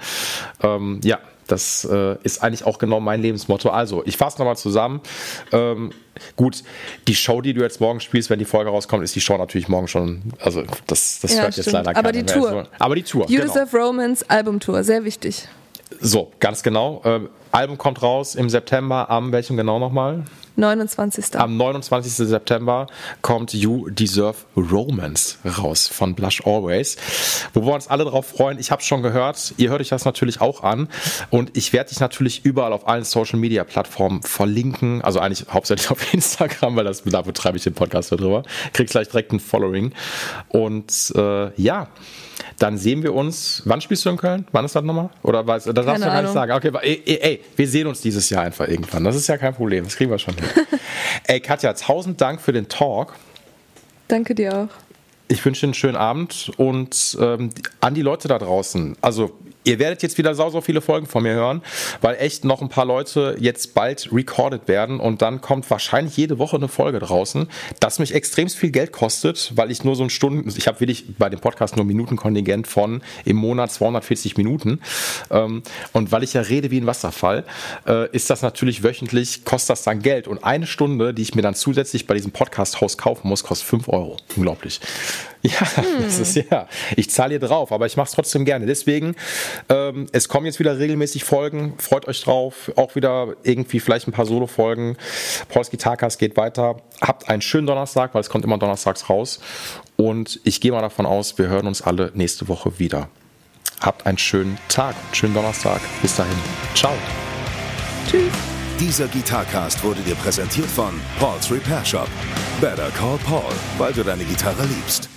Ähm, ja, das äh, ist eigentlich auch genau mein Lebensmotto. Also, ich fasse nochmal zusammen. Ähm, gut, die Show, die du jetzt morgen spielst, wenn die Folge rauskommt, ist die Show natürlich morgen schon. Also, das, das ja, hört stimmt. jetzt leider Aber die Tour. Mehr. Aber die Tour. You genau. Romance Albumtour, sehr wichtig. So, ganz genau. Ähm, Album kommt raus im September. Am welchem genau nochmal? 29. Am 29. September kommt You Deserve Romance raus von Blush Always, wo wir uns alle drauf freuen. Ich habe schon gehört, ihr hört euch das natürlich auch an und ich werde dich natürlich überall auf allen Social Media Plattformen verlinken, also eigentlich hauptsächlich auf Instagram, weil das, da betreibe ich den Podcast darüber. Kriegst gleich direkt ein Following und äh, ja, dann sehen wir uns. Wann spielst du in Köln? Wann ist das nochmal? Oder was? Das darfst du gar nicht sagen. Okay, ey, ey, wir sehen uns dieses Jahr einfach irgendwann. Das ist ja kein Problem. Das kriegen wir schon hin. ey, Katja, tausend Dank für den Talk. Danke dir auch. Ich wünsche einen schönen Abend und ähm, an die Leute da draußen. Also Ihr werdet jetzt wieder sau, so viele Folgen von mir hören, weil echt noch ein paar Leute jetzt bald recorded werden und dann kommt wahrscheinlich jede Woche eine Folge draußen, das mich extremst viel Geld kostet, weil ich nur so ein Stunden, ich habe wirklich bei dem Podcast nur Minutenkontingent von im Monat 240 Minuten ähm, und weil ich ja rede wie ein Wasserfall, äh, ist das natürlich wöchentlich, kostet das dann Geld und eine Stunde, die ich mir dann zusätzlich bei diesem Podcast-Haus kaufen muss, kostet 5 Euro. Unglaublich. Ja, hm. das ist ja. Ich zahle hier drauf, aber ich mache es trotzdem gerne. Deswegen, ähm, es kommen jetzt wieder regelmäßig Folgen. Freut euch drauf. Auch wieder irgendwie vielleicht ein paar Solo-Folgen. Polski Takas geht weiter. Habt einen schönen Donnerstag, weil es kommt immer donnerstags raus. Und ich gehe mal davon aus, wir hören uns alle nächste Woche wieder. Habt einen schönen Tag, schönen Donnerstag. Bis dahin. Ciao. Tschüss. Dieser Gitarcast wurde dir präsentiert von Paul's Repair Shop. Better call Paul, weil du deine Gitarre liebst.